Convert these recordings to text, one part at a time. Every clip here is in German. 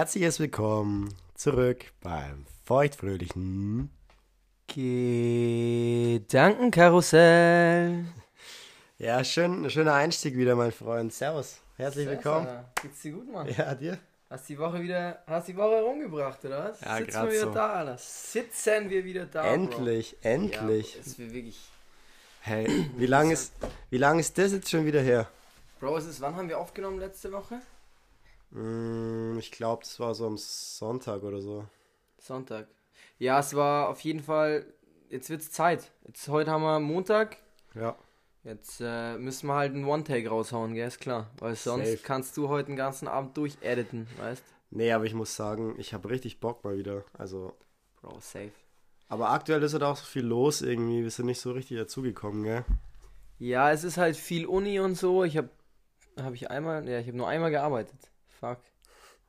Herzliches Willkommen zurück beim feuchtfröhlichen Gedankenkarussell. Ja, schön, schöner Einstieg wieder, mein Freund. Servus, herzlich willkommen. Alter. Geht's dir gut, Mann? Ja, dir? Hast die Woche wieder, hast die Woche rumgebracht, oder was? Ja, Sitzen wir wieder so. da, Alter. Sitzen wir wieder da, endlich, Bro. endlich. Ja, es wird wirklich... Hey, wie lange ist, wie lang ist das jetzt schon wieder her? Bro, es ist, wann haben wir aufgenommen letzte Woche? Hm, ich glaube, das war so am Sonntag oder so. Sonntag. Ja, es war auf jeden Fall, jetzt wird's Zeit. Jetzt, heute haben wir Montag. Ja. Jetzt äh, müssen wir halt einen One-Take raushauen, gell, ist klar. Weil sonst Safe. kannst du heute den ganzen Abend durchediten, weißt? Nee, aber ich muss sagen, ich habe richtig Bock mal wieder. Also, Bro, safe. aber aktuell ist halt auch so viel los irgendwie. Wir sind nicht so richtig dazugekommen, gell? Ja, es ist halt viel Uni und so. Ich habe habe ich einmal, ja, ich habe nur einmal gearbeitet. Fuck.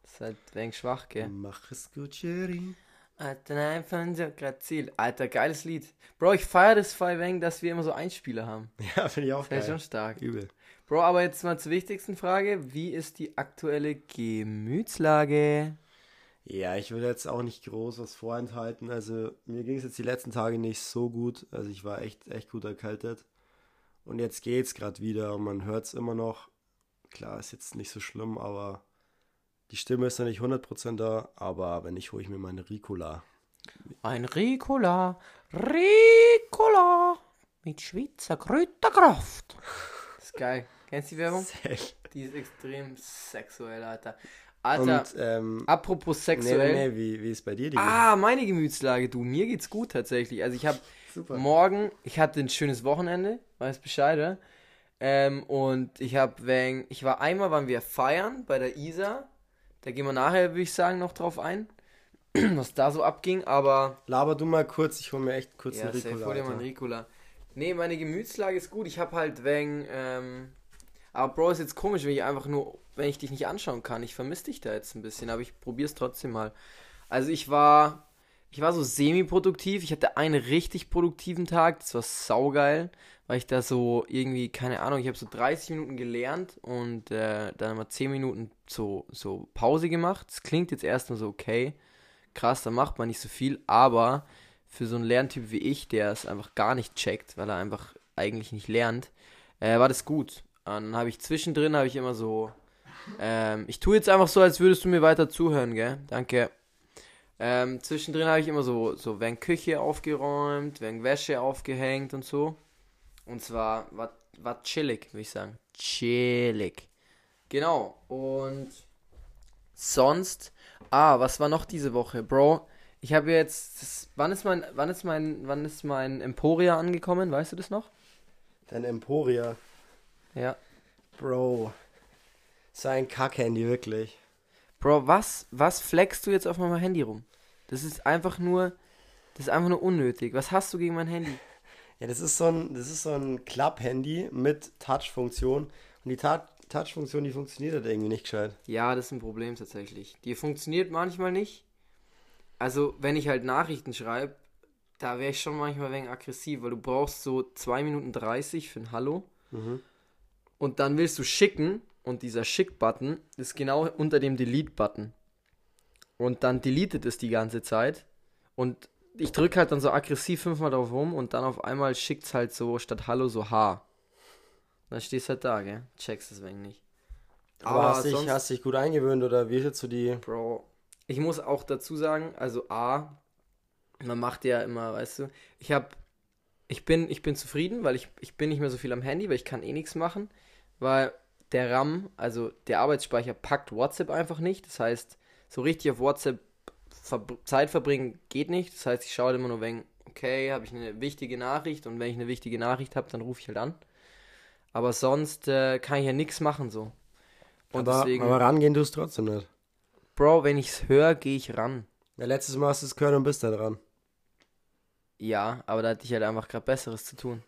Das ist halt wenig schwach, gell? Mach es gut, Jerry. Alter, nein, von Ziel. Alter, geiles Lied. Bro, ich feiere das voll wenig, dass wir immer so Einspieler haben. Ja, finde ich auch Das ist schon geil. stark. Übel. Bro, aber jetzt mal zur wichtigsten Frage. Wie ist die aktuelle Gemütslage? Ja, ich will jetzt auch nicht groß was vorenthalten. Also mir ging es jetzt die letzten Tage nicht so gut. Also ich war echt, echt gut erkältet. Und jetzt geht's gerade wieder und man hört es immer noch. Klar, ist jetzt nicht so schlimm, aber die Stimme ist noch nicht 100% da. Aber wenn nicht, hole ich mir meine Ricola. Ein Ricola, Ricola mit Schweizer Kräuterkraft. Das ist geil. Kennst du die Werbung? Die ist extrem sexuell, Alter. Alter, Und ähm, apropos sexuell. nee, nee, wie, wie ist bei dir die? Ah, meine Gemütslage, du. Mir geht's gut tatsächlich. Also ich habe Super. morgen, ich hatte ein schönes Wochenende, weiß Bescheid, oder? Ähm, und ich habe wegen, ich war einmal, waren wir feiern bei der Isa. Da gehen wir nachher, würde ich sagen, noch drauf ein, was da so abging. Aber Laber du mal kurz, ich hole mir echt kurz ja, eine safe, Ricola. hol dir mal einen. Ricola. Nee, meine Gemütslage ist gut. Ich habe halt wegen, ähm, aber Bro, ist jetzt komisch, wenn ich einfach nur, wenn ich dich nicht anschauen kann. Ich vermisse dich da jetzt ein bisschen, aber ich probier's trotzdem mal. Also ich war, ich war so semi-produktiv. Ich hatte einen richtig produktiven Tag. Das war saugeil, weil ich da so irgendwie, keine Ahnung, ich habe so 30 Minuten gelernt und äh, dann mal 10 Minuten so, so Pause gemacht. Das klingt jetzt erstmal so okay. Krass, da macht man nicht so viel, aber für so einen Lerntyp wie ich, der es einfach gar nicht checkt, weil er einfach eigentlich nicht lernt, äh, war das gut. Und dann habe ich zwischendrin, habe ich immer so, ähm, ich tue jetzt einfach so, als würdest du mir weiter zuhören, gell? Danke. Ähm, zwischendrin habe ich immer so, so wegen Küche aufgeräumt, wegen Wäsche aufgehängt und so. Und zwar war, war chillig, würde ich sagen. Chillig. Genau. Und sonst, ah, was war noch diese Woche, Bro? Ich habe jetzt, das, wann ist mein, wann ist mein, wann ist mein Emporia angekommen? Weißt du das noch? Dein Emporia. Ja. Bro. Sein Kackhandy, wirklich. Bro, was, was flexst du jetzt auf meinem Handy rum? Das ist einfach nur, das ist einfach nur unnötig. Was hast du gegen mein Handy? Ja, das ist so ein, das ist so ein Klapp-Handy mit Touch-Funktion. Und die Touch-Funktion, die funktioniert halt irgendwie nicht gescheit. Ja, das ist ein Problem tatsächlich. Die funktioniert manchmal nicht. Also, wenn ich halt Nachrichten schreibe, da wäre ich schon manchmal wenig aggressiv, weil du brauchst so 2 Minuten 30 für ein Hallo. Mhm. Und dann willst du schicken und dieser Schick-Button ist genau unter dem Delete-Button. Und dann deletet es die ganze Zeit. Und ich drücke halt dann so aggressiv fünfmal drauf rum und dann auf einmal schickt es halt so statt Hallo so H. Dann stehst du halt da, gell? Checkst es wegen nicht. Aber hast, dich, sonst- hast dich gut eingewöhnt oder wie jetzt so die. Bro, ich muss auch dazu sagen, also A, man macht ja immer, weißt du, ich hab, ich bin, ich bin zufrieden, weil ich, ich bin nicht mehr so viel am Handy, weil ich kann eh nichts machen, weil der RAM, also der Arbeitsspeicher packt WhatsApp einfach nicht, das heißt, so richtig auf WhatsApp ver Zeit verbringen geht nicht, das heißt, ich schaue immer nur wegen, okay, habe ich eine wichtige Nachricht und wenn ich eine wichtige Nachricht habe, dann rufe ich halt an. Aber sonst äh, kann ich ja nichts machen so. Und aber, deswegen, aber rangehen tust du trotzdem nicht. Bro, wenn ich's höre, gehe ich ran. Ja, letztes Mal hast du es gehört und bist da dran. Ja, aber da hatte ich halt einfach gerade Besseres zu tun.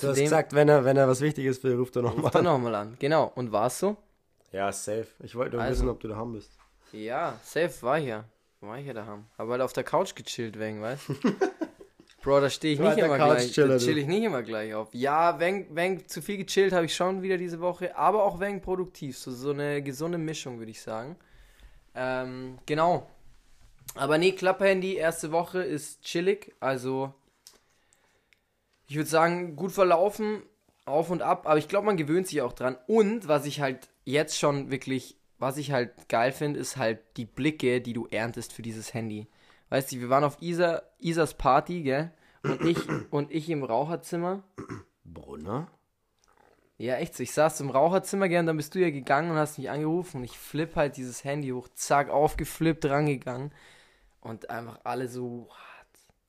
Du hast Außerdem, gesagt, wenn er, wenn er was Wichtiges will, ruft er nochmal an. nochmal an. Genau, und war's so? Ja, safe. Ich wollte nur Also. wissen, ob du daheim bist. Ja, safe war ich ja. War ich ja daheim. Aber halt auf der Couch gechillt wegen, weißt du? Bro, da stehe ich nicht immer gleich. Da Couchchiller, du. chill ich nicht immer gleich auf. Ja, wenn, wenn zu viel gechillt habe ich schon wieder diese Woche, aber auch wenn produktiv. So, so eine gesunde Mischung, würde ich sagen. Ähm, genau. Aber nee, Klapphandy, erste Woche ist chillig. Also, ich würde sagen, gut verlaufen, auf und ab. Aber ich glaube, man gewöhnt sich auch dran. Und was ich halt jetzt schon wirklich, was ich halt geil finde, ist halt die Blicke, die du erntest für dieses Handy. Weißt du, wir waren auf Isa, Isas Party, gell? Und ich, und ich im Raucherzimmer. Brunner? Ja, echt so. Ich saß im Raucherzimmer gern, dann bist du ja gegangen und hast mich angerufen und ich flipp halt dieses Handy hoch, zack, aufgeflippt, rangegangen. Und einfach alle so, what?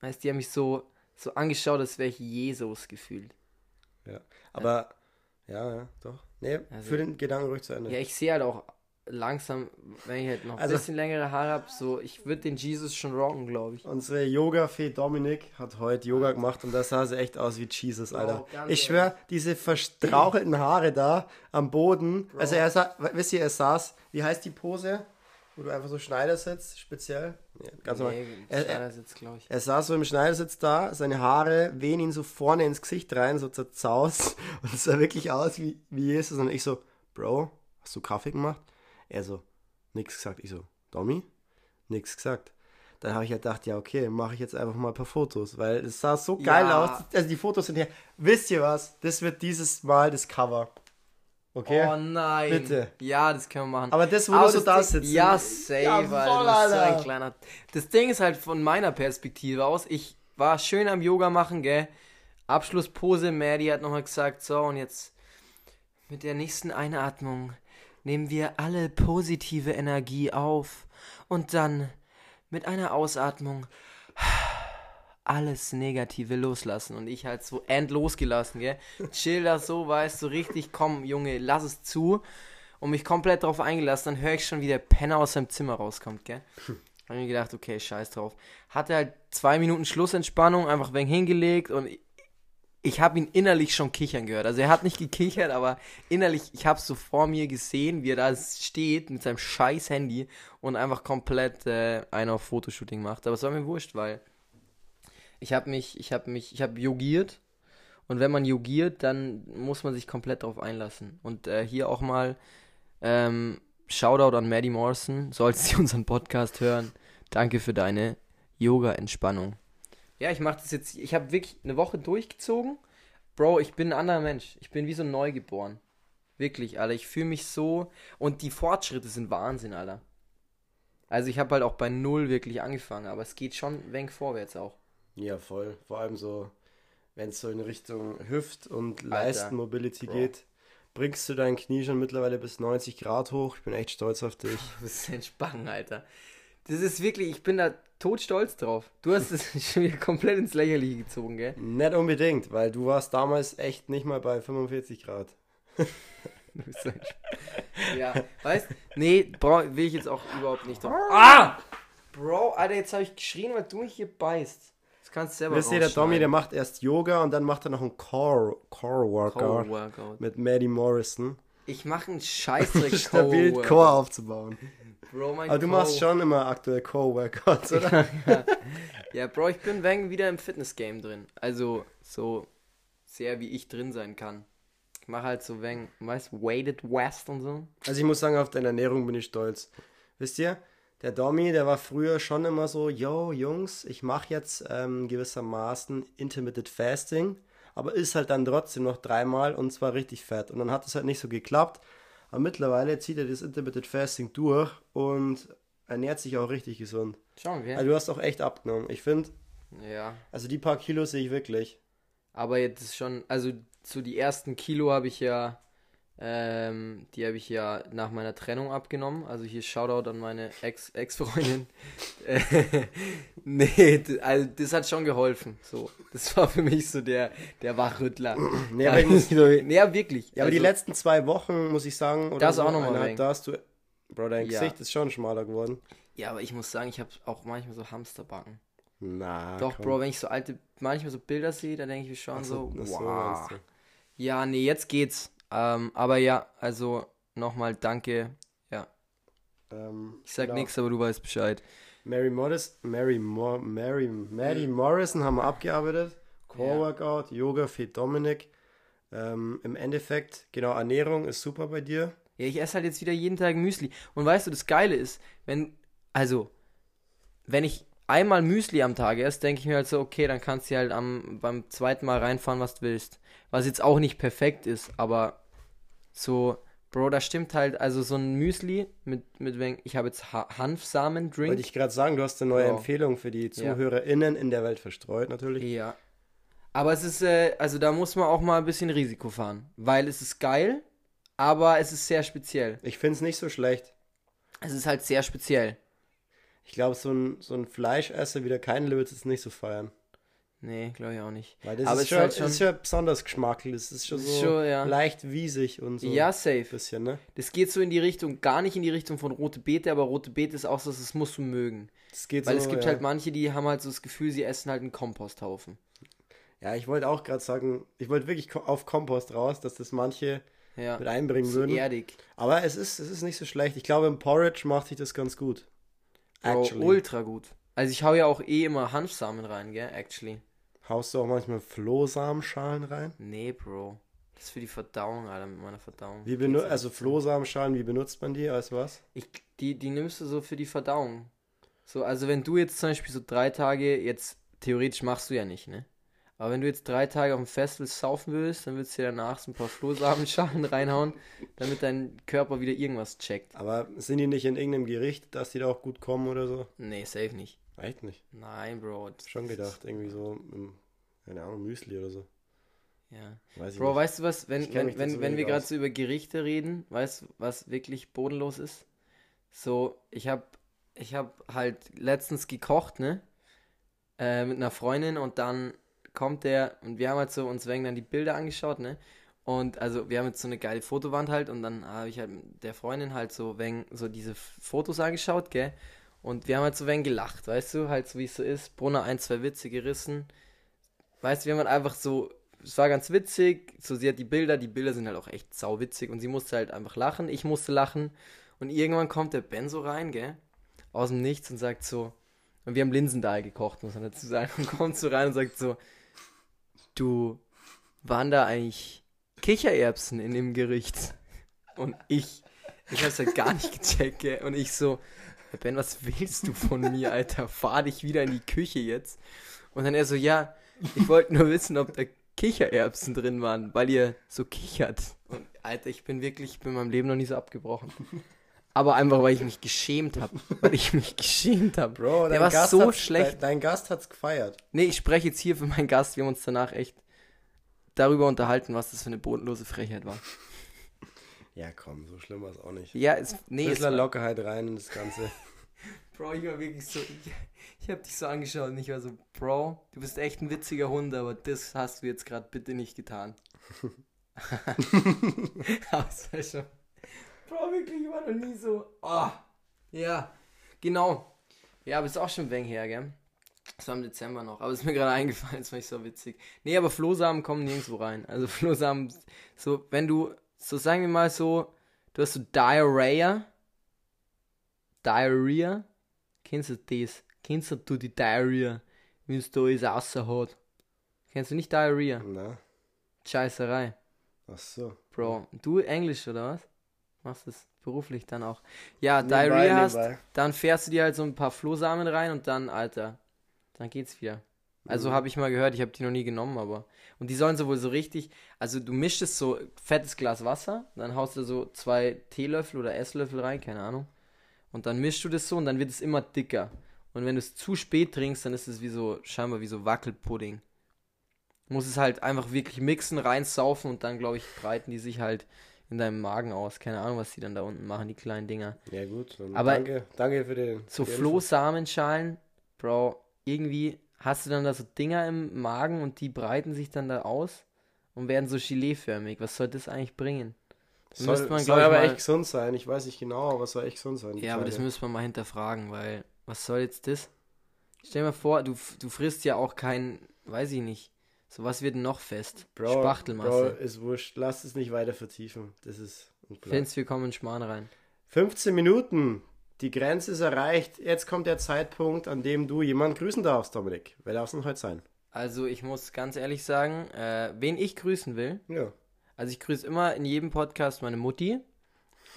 Weißt du, die haben mich so, so angeschaut, als wäre ich Jesus gefühlt. Ja. Aber, ja, ja, doch. Nee, Also- für den Gedanken ruhig zu Ende. Ja, ich sehe halt auch langsam, wenn ich halt noch Also- ein bisschen längere Haare habe, so, ich würde den Jesus schon rocken, glaube ich. Unsere Yoga-Fee Dominik hat heute Yoga gemacht und da sah sie echt aus wie Jesus, Alter. Bro, ganz ich schwör, diese verstrauchelten Haare da am Boden. Also er sah, wisst ihr, er saß, wie heißt die Pose? Wo du einfach so Schneidersitz, speziell? Nee, ganz normal. Nee, Er- er- jetzt, glaube ich. Er saß so im Schneidersitz da, seine Haare wehen ihn so vorne ins Gesicht rein, so zerzaust. Und es sah wirklich aus wie, wie Jesus. Und ich so, Bro, hast du Kaffee gemacht? Er so, nix gesagt. Ich so, Domi? Nix gesagt. Dann habe ich halt gedacht, ja, okay, mache ich jetzt einfach mal ein paar Fotos, weil es sah so geil Ja. aus. Also die Fotos sind hier. Wisst ihr was? Das wird dieses Mal das Cover. Okay? Oh nein. Bitte. Ja, das können wir machen. Aber das, wo Aber du so da sitzt. Ja, safe, Jawohl, Alter. Du bist so ein Alter. kleiner. Das Ding ist halt von meiner Perspektive aus, ich war schön am Yoga machen, gell? Abschlusspose, Maddie hat nochmal gesagt, so und jetzt mit der nächsten Einatmung nehmen wir alle positive Energie auf und dann mit einer Ausatmung alles Negative loslassen und ich halt so endlos gelassen, gell? Chill das so, weißt du, so richtig, komm, Junge, lass es zu und mich komplett drauf eingelassen, dann höre ich schon, wie der Penner aus seinem Zimmer rauskommt, gell? Hab mir gedacht, okay, scheiß drauf. Hatte halt zwei Minuten Schlussentspannung, einfach wegen hingelegt und ich, habe ihn innerlich schon kichern gehört. Also er hat nicht gekichert, aber innerlich, ich habe so vor mir gesehen, wie er da steht mit seinem scheiß Handy und einfach komplett äh, einen auf Fotoshooting macht. Aber es war mir wurscht, weil ich habe mich, ich habe mich, ich habe yogiert und wenn man yogiert, dann muss man sich komplett darauf einlassen. Und äh, hier auch mal ähm, Shoutout an Maddie Morrison, sollst sie unseren Podcast hören. Danke für deine Yoga-Entspannung. Ja, ich mache das jetzt, ich habe wirklich eine Woche durchgezogen. Bro, ich bin ein anderer Mensch. Ich bin wie so neugeboren. Wirklich, Alter. Ich fühle mich so. Und die Fortschritte sind Wahnsinn, Alter. Also ich habe halt auch bei Null wirklich angefangen, aber es geht schon ein wenig vorwärts auch. Ja, voll. Vor allem so, wenn es so in Richtung Hüft- und Leistenmobility geht, bringst du dein Knie schon mittlerweile bis 90 Grad hoch. Ich bin echt stolz auf dich. Du bist entspannen, Alter. Das ist wirklich, ich bin da totstolz drauf. Du hast es schon wieder komplett ins Lächerliche gezogen, gell? Nicht unbedingt, weil du warst damals echt nicht mal bei 45 Grad. Du bist so entsp- ja, weißt Nee, bro, will ich jetzt auch überhaupt nicht drauf. Ah! Bro, Alter, jetzt habe ich geschrien, weil du mich hier beißt. Das kannst du selber Wisst ihr, der Domi, der macht erst Yoga und dann macht er noch einen Core, Core Workout Core Workout. mit Maddie Morrison. Ich mache einen Scheißdreck Stabil Core aufzubauen. Bro, mein Aber du Core- machst schon immer aktuell Core Workouts, oder? Ja, Bro, ich bin wegen wieder im Fitness-Game drin. Also, so sehr wie ich drin sein kann. Ich mache halt so wegen, weißt du, Weighted West und so. Also ich muss sagen, auf deine Ernährung bin ich stolz. Wisst ihr, der Domi, der war früher schon immer so, yo, Jungs, ich mache jetzt ähm, gewissermaßen Intermittent Fasting, aber ist halt dann trotzdem noch dreimal und zwar richtig fett. Und dann hat es halt nicht so geklappt. Aber mittlerweile zieht er das Intermittent Fasting durch und ernährt sich auch richtig gesund. Schauen wir. Also du hast auch echt abgenommen. Ich finde, ja. also die paar Kilos sehe ich wirklich. Aber jetzt ist schon, also so die ersten Kilo habe ich ja, ähm, die habe ich ja nach meiner Trennung abgenommen. Also hier Shoutout an meine Ex- Ex-Freundin. Äh, nee, also das hat schon geholfen. So, das war für mich so der, der Wachrüttler. Nee, aber ich muss- nee, ja, wirklich. Ja, aber die Also, letzten zwei Wochen, muss ich sagen, oder Das auch noch mal eineinhalb, weg. da hast du, Bro, dein Ja. Gesicht ist schon schmaler geworden. Ja, aber ich muss sagen, ich habe auch manchmal so Hamsterbacken. Na, Doch, komm. Bro, wenn ich so alte, manchmal so Bilder sehe, dann denke ich mir schon Ach so, so, wow. Ja, nee, jetzt geht's. Ähm, aber ja, also nochmal danke. Ja, Ähm, ich sag genau. nichts, aber du weißt Bescheid. Mary Morris, Mary, Mor Mary, Maddie Morrison haben wir abgearbeitet. Core Ja. Workout, Yoga für Dominik. Ähm, Im Endeffekt, genau, Ernährung ist super bei dir. Ja, ich esse halt jetzt wieder jeden Tag Müsli. Und weißt du, das Geile ist, wenn, also, wenn ich einmal Müsli am Tag esse, denke ich mir halt so, okay, dann kannst du halt am, beim zweiten Mal reinfahren, was du willst. Was jetzt auch nicht perfekt ist, aber so, Bro, da stimmt halt, also so ein Müsli mit, mit ich habe jetzt ha Hanfsamen-Drink. Wollte ich gerade sagen, du hast eine neue Wow. Empfehlung für die ZuhörerInnen in der Welt verstreut, natürlich. Ja. Aber es ist, äh, also da muss man auch mal ein bisschen Risiko fahren. Weil es ist geil, aber es ist sehr speziell. Ich finde es nicht so schlecht. Es ist halt sehr speziell. Ich glaube, so ein, so ein Fleischesser wie der Kein wird es nicht so feiern. Nee, glaube ich auch nicht. Weil das Aber ist, es schon, ist halt schon- ist schon besonders geschmacklich. Das ist schon so schon, ja. leicht wiesig und so. Ja, safe. bisschen, ne? Das geht so in die Richtung, gar nicht in die Richtung von rote Beete, aber rote Beete ist auch so, das musst du mögen. Das geht Weil so, es gibt ja. halt manche, die haben halt so das Gefühl, sie essen halt einen Komposthaufen. Ja, ich wollte auch gerade sagen, ich wollte wirklich auf Kompost raus, dass das manche Ja. mit einbringen So würden. erdig. Aber es ist, es ist nicht so schlecht. Ich glaube, im Porridge macht sich das ganz gut. Actually. ultra gut. Also ich hau ja auch eh immer Hanfsamen rein, gell, actually. Haust du auch manchmal Flohsamenschalen rein? Nee, Bro. Das ist für die Verdauung, Alter, mit meiner Verdauung. Wie benu also Flohsamenschalen, wie benutzt man die? Als was? Ich, die, die nimmst du so für die Verdauung. So, also wenn du jetzt zum Beispiel so drei Tage, jetzt theoretisch machst du ja nicht, ne? Aber wenn du jetzt drei Tage auf dem Festival saufen würdest, dann würdest du dir danach so ein paar Flohsamenschalen reinhauen, damit dein Körper wieder irgendwas checkt. Aber sind die nicht in irgendeinem Gericht, dass die da auch gut kommen oder so? Nee, safe nicht. Echt nicht. Nein, Bro. Schon gedacht, irgendwie so, im, keine Ahnung, Müsli oder so. Ja. Weiß Bro, weißt du was, wenn, wenn, wenn, wenn wir gerade so über Gerichte reden, weißt du, was wirklich bodenlos ist? So, ich hab, ich hab halt letztens gekocht, ne? Äh, mit einer Freundin und dann kommt der und wir haben halt so uns wegen dann die Bilder angeschaut, ne? Und also wir haben jetzt so eine geile Fotowand halt und dann habe ich halt mit der Freundin halt so wegen so diese Fotos angeschaut, gell? Und wir haben halt so wegen gelacht, weißt du, halt so wie es so ist. Brunner ein, zwei Witze gerissen. Weißt du, wir haben halt einfach so, es war ganz witzig, so sie hat die Bilder, die Bilder sind halt auch echt sauwitzig. Und sie musste halt einfach lachen, ich musste lachen. Und irgendwann kommt der Ben so rein, gell, aus dem Nichts und sagt so, und wir haben Linsendahl gekocht, muss man dazu sagen, und kommt so rein und sagt so, du, waren da eigentlich Kichererbsen in dem Gericht? Und ich, ich hab's halt gar nicht gecheckt, gell, und ich so, Ben, was willst du von mir, Alter? Fahr dich wieder in die Küche jetzt. Und dann er so, ja, ich wollte nur wissen, ob da Kichererbsen drin waren, weil ihr so kichert. Und Alter, ich bin wirklich, ich bin in meinem Leben noch nie so abgebrochen. Aber einfach, weil ich mich geschämt habe. Weil ich mich geschämt habe. Bro, Der dein war Gast so schlecht. Dein, dein Gast hat's gefeiert. Nee, ich spreche jetzt hier für meinen Gast. Wir haben uns danach echt darüber unterhalten, was das für eine bodenlose Frechheit war. Ja, komm, so schlimm war es auch nicht. Ja, es, nee, Ein es bisschen war, Lockerheit rein in das Ganze. Bro, ich war wirklich so, ich, ich hab dich so angeschaut und ich war so, Bro, du bist echt ein witziger Hund, aber das hast du jetzt gerade bitte nicht getan. aber es war schon, Bro, wirklich, ich war noch nie so, oh, ja, genau. Ja, aber ist auch schon ein wenig her, gell? Das war im Dezember noch, aber ist mir gerade eingefallen, das fand ich so witzig. Nee, aber Flohsamen kommen nirgendwo rein. Also Flohsamen, so, wenn du, so sagen wir mal so, du hast so Diarrhea, Diarrhea, kennst du das? Kennst du die Diarrhea, wenn es da alles außer hat? Kennst du nicht Diarrhea? Na, Scheißerei. ach so. Bro, du Englisch oder was? Machst das beruflich dann auch? Ja, Nebenbei, Diarrhea hast, nebenbei. dann fährst du dir halt so ein paar Flohsamen rein und dann, Alter, dann geht's wieder. Also Mhm. habe ich mal gehört, ich habe die noch nie genommen, aber. Und die sollen so wohl so richtig, also du mischst so fettes Glas Wasser, dann haust du so zwei Teelöffel oder Esslöffel rein, keine Ahnung. Und dann mischst du das so und dann wird es immer dicker. Und wenn du es zu spät trinkst, dann ist es wie so, scheinbar wie so Wackelpudding. Du musst es halt einfach wirklich mixen, reinsaufen und dann, glaube ich, breiten die sich halt in deinem Magen aus. Keine Ahnung, was die dann da unten machen, die kleinen Dinger. Ja, gut. Aber- danke, danke für den. So Flohsamenschalen, Bro, irgendwie hast du dann da so Dinger im Magen und die breiten sich dann da aus und werden so Geleeförmig. Was soll das eigentlich bringen? Müsste Soll, man, soll aber mal- echt gesund sein. Ich weiß nicht genau, aber es soll echt gesund sein. Ja, aber das müssen wir mal hinterfragen, weil was soll jetzt das? Stell dir mal vor, du, du frisst ja auch kein, weiß ich nicht, so was wird noch fest? Bro, Bro, Spachtelmasse. ist wurscht. Lass es nicht weiter vertiefen. Das ist. Findest wir kommen in Schmarrn rein. 15 Minuten. Die Grenze ist erreicht. Jetzt kommt der Zeitpunkt, an dem du jemanden grüßen darfst, Dominik. Wer darf es denn heute sein? Also ich muss ganz ehrlich sagen, äh, wen ich grüßen will, Ja. Also ich grüße immer in jedem Podcast meine Mutti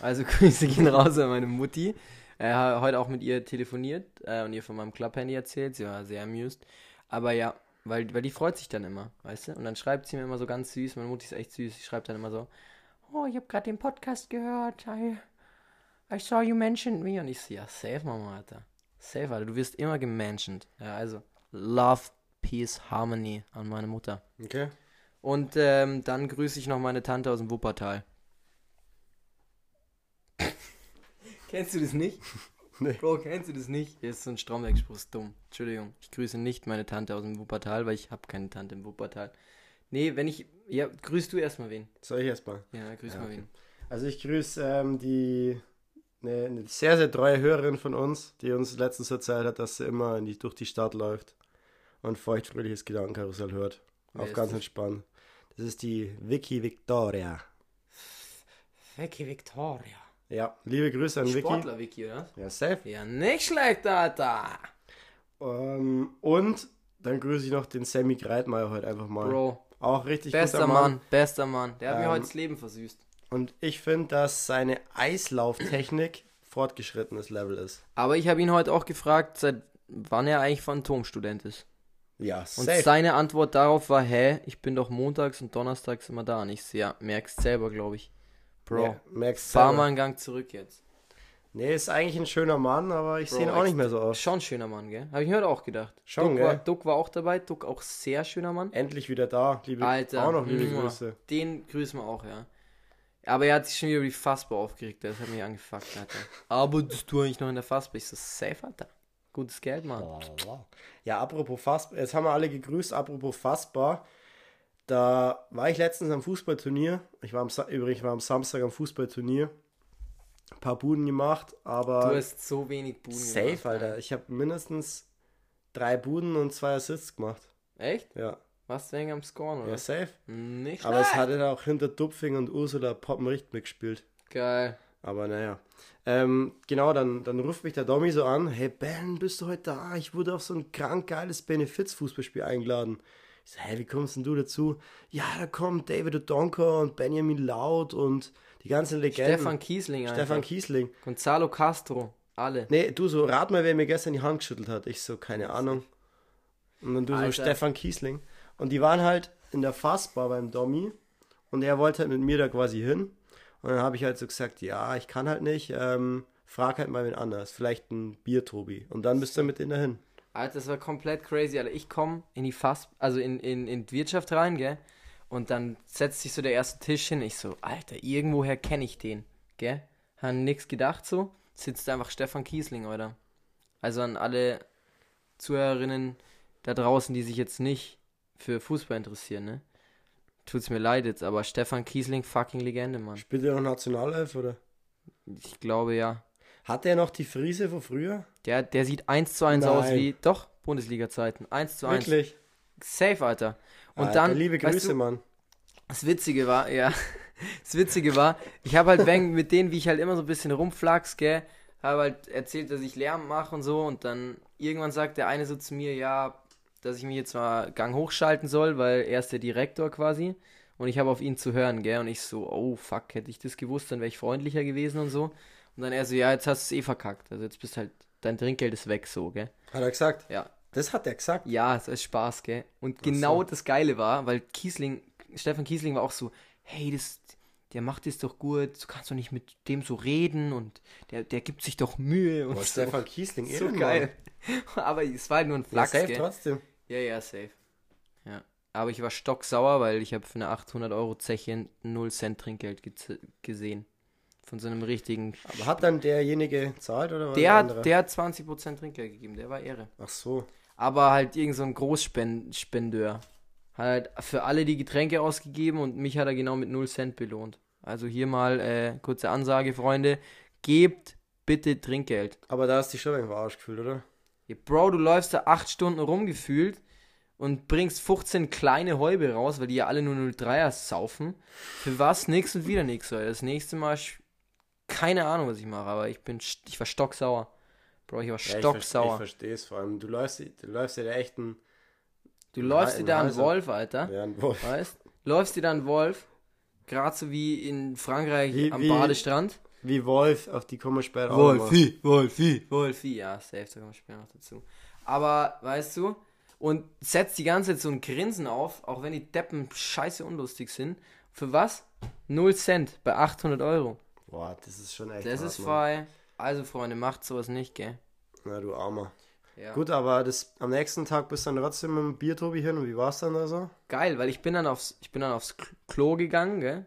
Also Grüße gehen raus an meine Mutti. Hat heute auch mit ihr telefoniert äh, und ihr von meinem Club-Handy erzählt. Sie war sehr amused. Aber ja, weil, weil die freut sich dann immer, weißt du? Und dann schreibt sie mir immer so ganz süß. Meine Mutti ist echt süß. Sie schreibt dann immer so: Oh, ich habe gerade den Podcast gehört. I, I saw you mentioned me. Und ich so: Ja, safe, Mama, Alter. Safe, Alter. Du wirst immer gementioned. Ja, also Love, Peace, Harmony an meine Mutter. Okay. Und ähm, dann grüße ich noch meine Tante aus dem Wuppertal. kennst du das nicht? Nee. Bro, kennst du das nicht? Hier ist so ein Stromwegspruch, ist dumm. Entschuldigung, ich grüße nicht meine Tante aus dem Wuppertal, weil ich habe keine Tante im Wuppertal. Nee, wenn ich. Ja, grüßt du erstmal wen? Soll ich erstmal? Ja, grüß Ja, mal okay. wen. Also ich grüße ähm, die eine, eine sehr, sehr treue Hörerin von uns, die uns letztens erzählt hat, dass sie immer die, durch die Stadt läuft und feuchtfröhliches Gedankenkarussell hört. Wer Auf ganz das? entspannt. Das ist die Vicky Victoria. Vicky Victoria. Ja, liebe Grüße an Vicky. Sportler Vicky, oder? Ja, safe. Ja, nicht schlecht, Alter. Ähm, und dann grüße ich noch den Sammy Greitmeier heute einfach mal. Bro, Auch richtig bester guter Mann. bester Mann. Der hat mir Ähm, heute das Leben versüßt. Und ich finde, dass seine Eislauftechnik fortgeschrittenes Level ist. Aber ich habe ihn heute auch gefragt, seit wann er eigentlich Phantomstudent ist. Ja, Und safe. seine Antwort darauf war, hä, ich bin doch montags und donnerstags immer da. Und ich so, ja, merkst selber, glaube ich. Bro, Ja, merkst fahr selber. mal einen Gang zurück jetzt. Nee, ist eigentlich ein schöner Mann, aber ich sehe ihn auch nicht mehr so aus. Schon ein schöner Mann, gell? Habe ich mir heute auch gedacht. Schon, Duck, war, gell? Duck war auch dabei, Duck auch sehr schöner Mann. Endlich wieder da. Liebe, Alter, auch noch liebe. Grüße. Den grüßen wir auch, ja. Aber er hat sich schon wieder wie Fassbar aufgeregt, das hat mich angefuckt, Alter. Aber das tue ich noch in der Fassbar. Ich so, safe, Alter. Gutes Geld, Mann. Ja, apropos fassbar, jetzt haben wir alle gegrüßt, apropos fassbar. Da war ich letztens am Fußballturnier. Ich war am, übrigens war am Samstag am Fußballturnier. Ein paar Buden gemacht, aber Du hast so wenig Buden safe, gemacht, Alter. Ich habe mindestens drei Buden und zwei Assists gemacht. Echt? Ja, Du wegen am Scoren, oder? ja safe. Nicht Aber es hatte da auch hinter Dupfing und Ursula Poppenricht mitgespielt. Geil. Aber naja. Ähm, genau, dann, dann ruft mich der Domi so an: Hey Ben, bist du heute da? Ich wurde auf so ein krank geiles Benefiz-Fußballspiel eingeladen. Ich so, hey, wie kommst denn du dazu? Ja, da kommen David O'Donker und Benjamin Laut und die ganzen Legenden. Stefan Kiesling. Stefan Kiesling. Gonzalo Castro. Alle. Nee, du so, rat mal, wer mir gestern die Hand geschüttelt hat. Ich so, keine Ahnung. Und dann du so, Alter. Stefan Kiesling. Und die waren halt in der Fassbar beim Dommi und er wollte halt mit mir da quasi hin. Und dann habe ich halt so gesagt, ja, ich kann halt nicht, ähm, frag halt mal wen anders. Vielleicht ein Bier, Tobi. Und dann bist du mit denen dahin. Alter, das war komplett crazy, Alter. Ich komme in die Fass, also in, in, in die Wirtschaft rein, gell? Und dann setzt sich so der erste Tisch hin. Ich so, Alter, irgendwoher kenne ich den, gell? Han nix gedacht so. Sitzt einfach Stefan Kiesling, oder? Also an alle Zuhörerinnen da draußen, die sich jetzt nicht für Fußball interessieren, ne? Tut's mir leid jetzt, aber Stefan Kiesling, fucking Legende, Mann. Spielt er noch Nationalelf, oder? Ich glaube ja. Hat er noch die Frise von früher? Der, der sieht eins zu eins aus Nein. wie, doch, Bundesliga-Zeiten. Eins zu eins. Wirklich? Safe, Alter. Und Alter, dann, liebe weißt Grüße, du, Mann. das Witzige war, ja, das Witzige war, ich habe halt wegen mit denen, wie ich halt immer so ein bisschen rumflachs, gell, habe halt erzählt, dass ich Lärm mache und so und dann irgendwann sagt der eine so zu mir, ja, dass ich mich jetzt mal Gang hochschalten soll, weil er ist der Direktor quasi und ich habe auf ihn zu hören, gell, und ich so, oh fuck, hätte ich das gewusst, dann wäre ich freundlicher gewesen und so. Und dann er so, ja, jetzt hast du es eh verkackt, also jetzt bist halt, dein Trinkgeld ist weg, so, gell. Hat er gesagt? Ja, Das hat er gesagt. ja, es ist Spaß, gell? Und genau das Geile war, weil Kiesling, Stefan Kiesling war auch so, hey, das, der macht es doch gut, du kannst doch nicht mit dem so reden und der, der gibt sich doch Mühe und Boah, so. Stefan Kiesling, so geil. Aber es war halt nur ein Ja, Flachs, safe gell? trotzdem. Ja, ja, safe. Ja. Aber ich war stocksauer, weil ich habe für eine 800 Euro Zeche 0 Cent Trinkgeld gez- gesehen. Von so einem richtigen... Aber hat dann derjenige zahlt oder was? Der hat, der hat 20% Trinkgeld gegeben, der war Ehre. Ach so. aber halt irgend so ein Großspendeur. Hat halt für alle die Getränke ausgegeben und mich hat er genau mit 0 Cent belohnt. Also hier mal äh, kurze Ansage, Freunde. Gebt bitte Trinkgeld. Aber da hast du dich schon irgendwo Arsch gefühlt, oder? Ja, Bro, du läufst da 8 Stunden rumgefühlt und bringst 15 kleine Häube raus, weil die ja alle nur 03er saufen. Für was? Nix und wieder nix. Alter. Das nächste Mal, keine Ahnung, was ich mache, aber ich bin, ich war stocksauer. Bro, ich war Ja, ich, ver- ich stocksauer. verstehe es vor allem. Du läufst, du läufst ja der echten. Du läufst dir da einen Wolf, Alter. Ja, ein Wolf. Weißt? Läufst dir da einen Wolf, gerade so wie in Frankreich Wie- am wie- Badestrand. Wie Wolf, auf die kommen wir später auch noch. Wolfi, Wolfi, Wolfi. Ja, safe, da kommen wir später noch dazu. Aber, weißt du, und setzt die ganze Zeit so ein Grinsen auf, auch wenn die Deppen scheiße unlustig sind. Für was? Null Cent bei 800 Euro. Boah, das ist schon echt Das hart, ist frei. Also, Freunde, macht sowas nicht, gell? Na, du Armer. Ja. Gut, aber das, am nächsten Tag bist du dann trotzdem mit dem Biertobi hin und wie war's dann da so? Geil, weil ich bin dann aufs, ich bin dann aufs Klo gegangen, gell?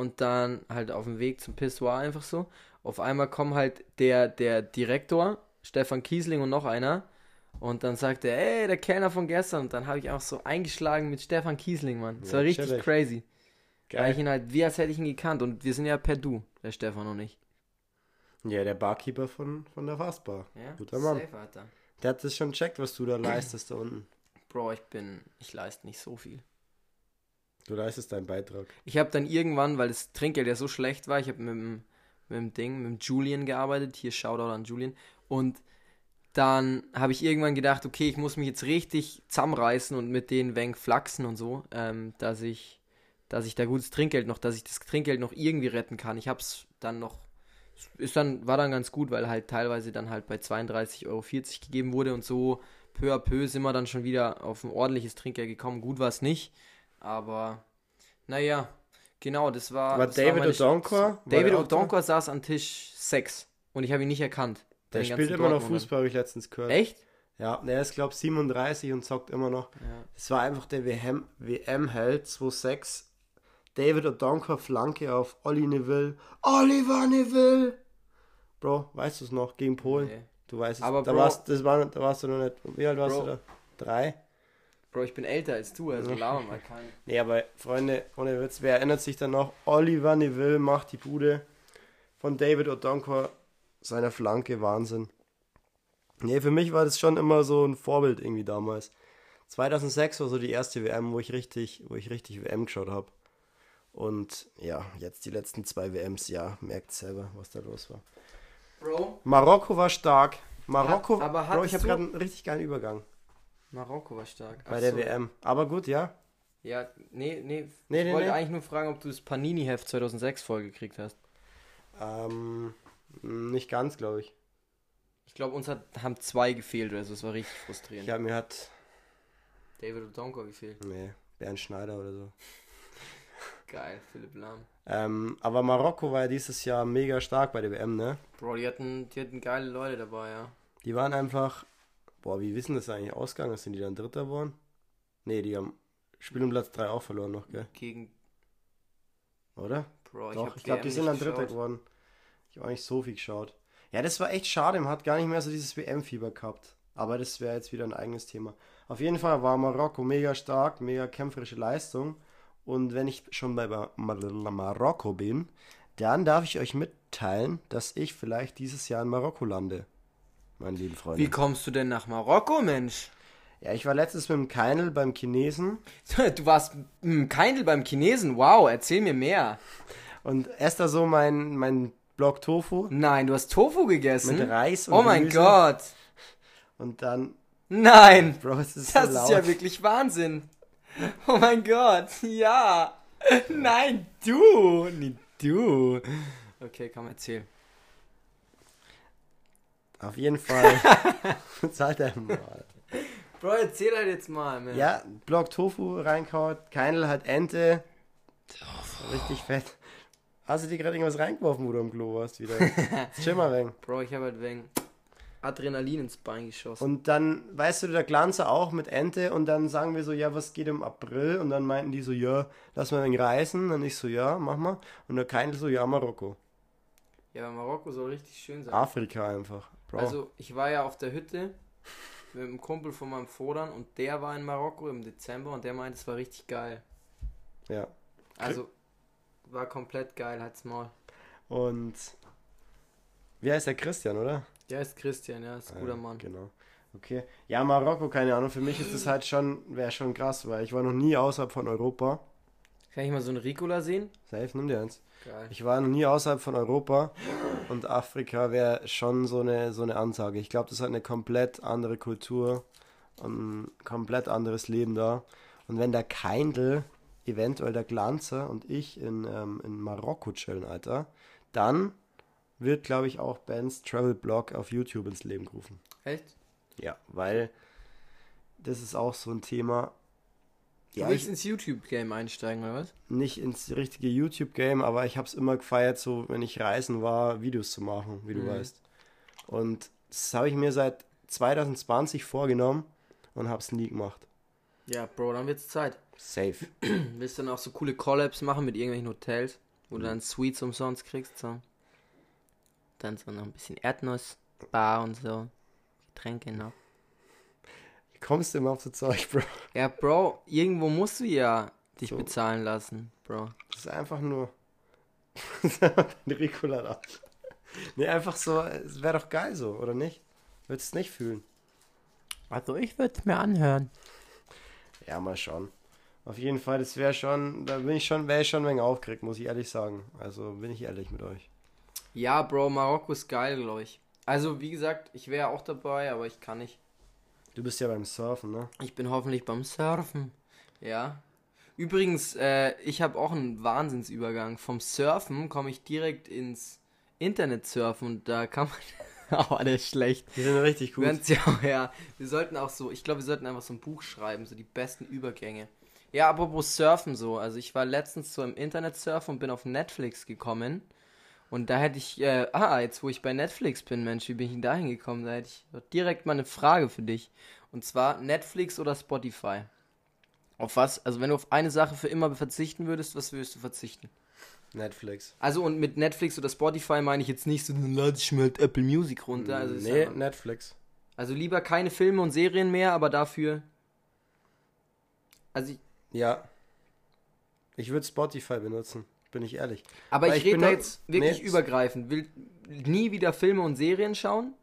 Und dann halt auf dem Weg zum Pissoir einfach so. Auf einmal kommt halt der, der Direktor, Stefan Kiesling und noch einer. Und dann sagt er, ey, der Kellner von gestern. Und dann habe ich auch so eingeschlagen mit Stefan Kiesling, Mann. Das Ja, war richtig chillig. crazy. Weil ich Geil. ihn halt, wie als hätte ich ihn gekannt. Und wir sind ja per Du, der Stefan und ich. Ja, der Barkeeper von, von der Fastbar. Ja, Guter Mann. safe, Alter. Der hat das schon checkt, was du da leistest da unten. Bro, ich bin, ich leiste nicht so viel. Du leistest deinen Beitrag. Ich habe dann irgendwann, weil das Trinkgeld ja so schlecht war, ich habe mit dem, mit dem Ding, mit dem Julian gearbeitet. Hier Shoutout an Julian. Und dann habe ich irgendwann gedacht, okay, ich muss mich jetzt richtig zusammenreißen und mit denen Wenk flachsen und so, ähm, dass ich, dass ich da gutes Trinkgeld noch, dass ich das Trinkgeld noch irgendwie retten kann. Ich habe es dann noch, ist dann, war dann ganz gut, weil halt teilweise dann halt bei 32,40 Euro gegeben wurde und so peu à peu sind wir dann schon wieder auf ein ordentliches Trinkgeld gekommen. Gut war es nicht, aber naja, genau, das war. Aber das war David Odonkor? David? Odonkor saß an Tisch 6 und ich habe ihn nicht erkannt. Der spielt immer noch. Fußball, habe ich letztens gehört. Echt? Ja, der ist, glaube ich, 37 und zockt immer noch. Ja. Das war einfach der WM, WM-Held 2-6. David Odonkor Flanke auf Olli Neville. Oliver Neville! Bro, weißt du es noch? Gegen Polen? Nee. Du weißt es. Aber da, Bro- warst, das war, da warst du noch nicht. Wie alt warst Bro. du da? Drei? Bro, ich bin älter als du, also laber mal keinen. Nee, aber Freunde, ohne Witz, wer erinnert sich dann noch? Oliver Neville macht die Bude von David Odonkor seiner Flanke. Wahnsinn. Nee, für mich war das schon immer so ein Vorbild irgendwie damals. 2006 war so die erste WM, wo ich richtig, wo ich richtig WM geschaut habe. Und ja, jetzt die letzten zwei WMs, ja, merkt selber, was da los war. Bro, Marokko war stark. Marokko, Hat- aber Bro, ich habe gerade einen richtig geilen Übergang Marokko war stark. bei Ach der so. WM. Aber gut, ja. Ja, nee, nee. Nee, ich nee, wollte nee. eigentlich nur fragen, ob du das Panini-Heft 2006 vollgekriegt hast. Ähm, nicht ganz, glaube ich. Ich glaube, uns hat, haben zwei gefehlt oder so. Es war richtig frustrierend. Ja, mir hat, David Odonkor gefehlt. nee, Bernd Schneider oder so. Geil, Philipp Lahm. Ähm, aber Marokko war ja dieses Jahr mega stark bei der WM, ne? Bro, die hatten, die hatten geile Leute dabei, ja. Die waren einfach, boah, wie wissen das eigentlich ausgegangen? Sind die dann Dritter geworden? Nee, die haben Spiel um Platz 3 auch verloren noch, gell? Gegen, Oder? Bro, ich Doch, ich glaube, die sind dann Dritter geschaut. geworden. Ich habe auch nicht so viel geschaut. Ja, das war echt schade. Man hat gar nicht mehr so dieses WM-Fieber gehabt. Aber das wäre jetzt wieder ein eigenes Thema. Auf jeden Fall war Marokko mega stark, mega kämpferische Leistung. Und wenn ich schon bei Mar Mar Marokko bin, dann darf ich euch mitteilen, dass ich vielleicht dieses Jahr in Marokko lande. Meine lieben Freunde. Wie kommst du denn nach Marokko, Mensch? Ja, ich war letztens mit dem Keinel beim Chinesen Du warst mm, Keindl beim Chinesen. Wow, erzähl mir mehr. und esse da so mein, mein Block Tofu Nein, du hast Tofu gegessen. mit Reis und oh mein Gemüse. Gott. Und dann, Nein. Bro, es ist Das so laut. ist ja wirklich Wahnsinn. Oh mein Gott, ja. Nein, du. Nicht du. Okay, komm, erzähl. Auf jeden Fall. Zahlt er mal. Bro, erzähl halt jetzt mal. Man. Ja, Block Tofu reinkaut, Keinl hat Ente. Richtig fett. Hast du dir gerade irgendwas reingeworfen, wo du am Klo warst wieder? Chill mal weg. Bro, ich habe halt wegen Adrenalin ins Bein geschossen. Und dann, weißt du, der Glanzer auch mit Ente und dann sagen wir so, ja, was geht im April? Und dann meinten die so, ja, lass mal wenig reisen. Und ich so, ja, mach mal. Und der Keinl so, ja, Marokko. Ja, Marokko soll richtig schön sein. Afrika einfach. Bro. Also, ich war ja auf der Hütte mit einem Kumpel von meinem Vodern und der war in Marokko im Dezember und der meinte, es war richtig geil. ja. Also, war komplett geil, halt's Maul. Und wie heißt der Christian, oder? Der ist Christian, ja, ist ein guter Ja, Mann. Genau. Okay. Ja, Marokko, keine Ahnung. Für mich ist das halt schon, wäre schon krass, weil ich war noch nie außerhalb von Europa. Kann ich mal so einen Ricola sehen? Safe, nimm dir eins. Geil. Ich war noch nie außerhalb von Europa und Afrika wäre schon so eine, so eine Ansage. Ich glaube, das hat eine komplett andere Kultur und ein komplett anderes Leben da. Und wenn der Keindl, eventuell der Glanzer und ich in, ähm, in Marokko chillen, Alter, dann wird, glaube ich, auch Bens Travel Blog auf YouTube ins Leben gerufen. Echt? Ja, weil das ist auch so ein Thema. Du Ja, willst ins YouTube-Game einsteigen, oder was? nicht ins richtige YouTube-Game, aber ich habe es immer gefeiert, so wenn ich reisen war, Videos zu machen, wie du Mhm. weißt. Und das habe ich mir seit 2020 vorgenommen und habe es nie gemacht. Ja, Bro, dann wird's Zeit. Safe. Willst du dann auch so coole Collabs machen mit irgendwelchen Hotels, wo du dann Sweets umsonst kriegst, so. Dann so noch ein bisschen Erdnussbar und so. Getränke noch. Wie kommst du immer auf so Zeug, Bro? Ja, Bro, irgendwo musst du ja dich So. bezahlen lassen, Bro. Das ist einfach nur. Das ist einfach ein Ricola da. Nee, einfach so, es wäre doch geil so, oder nicht? Würdest du es nicht fühlen? Also ich würde es mir anhören. Ja, mal schauen. Auf jeden Fall, das wäre schon, da bin ich schon, wäre ich schon ein wenig aufgeregt, muss ich ehrlich sagen. Also bin ich ehrlich mit euch. Ja, Bro, Marokko ist geil, glaube ich. Also, wie gesagt, ich wäre auch dabei, aber ich kann nicht. Du bist ja beim Surfen, ne? Ich bin hoffentlich beim Surfen. Ja. Übrigens, äh, ich habe auch einen Wahnsinnsübergang. Vom Surfen komme ich direkt ins Internet surfen und da kann man. oh, der ist schlecht. Die sind richtig gut. werden's ja, ja, wir sollten auch so, ich glaube, wir sollten einfach so ein Buch schreiben, so die besten Übergänge. Ja, apropos Surfen so. Also ich war letztens so im Internet surfen und bin auf Netflix gekommen. Und da hätte ich, äh, ah, jetzt wo ich bei Netflix bin, Mensch, wie bin ich denn da hingekommen? Da hätte ich doch direkt mal eine Frage für dich. Und zwar Netflix oder Spotify? Auf was? Also wenn du auf eine Sache für immer verzichten würdest, was würdest du verzichten? Netflix. Also und mit Netflix oder Spotify meine ich jetzt nicht so, dann lade ich mir halt Apple Music runter. Also, nee, ja- Netflix. also lieber keine Filme und Serien mehr, aber dafür. Also ich, Ja. Ich würde Spotify benutzen, bin ich ehrlich. aber Weil ich, ich rede da jetzt wirklich nee, übergreifend. Will nie wieder Filme und Serien schauen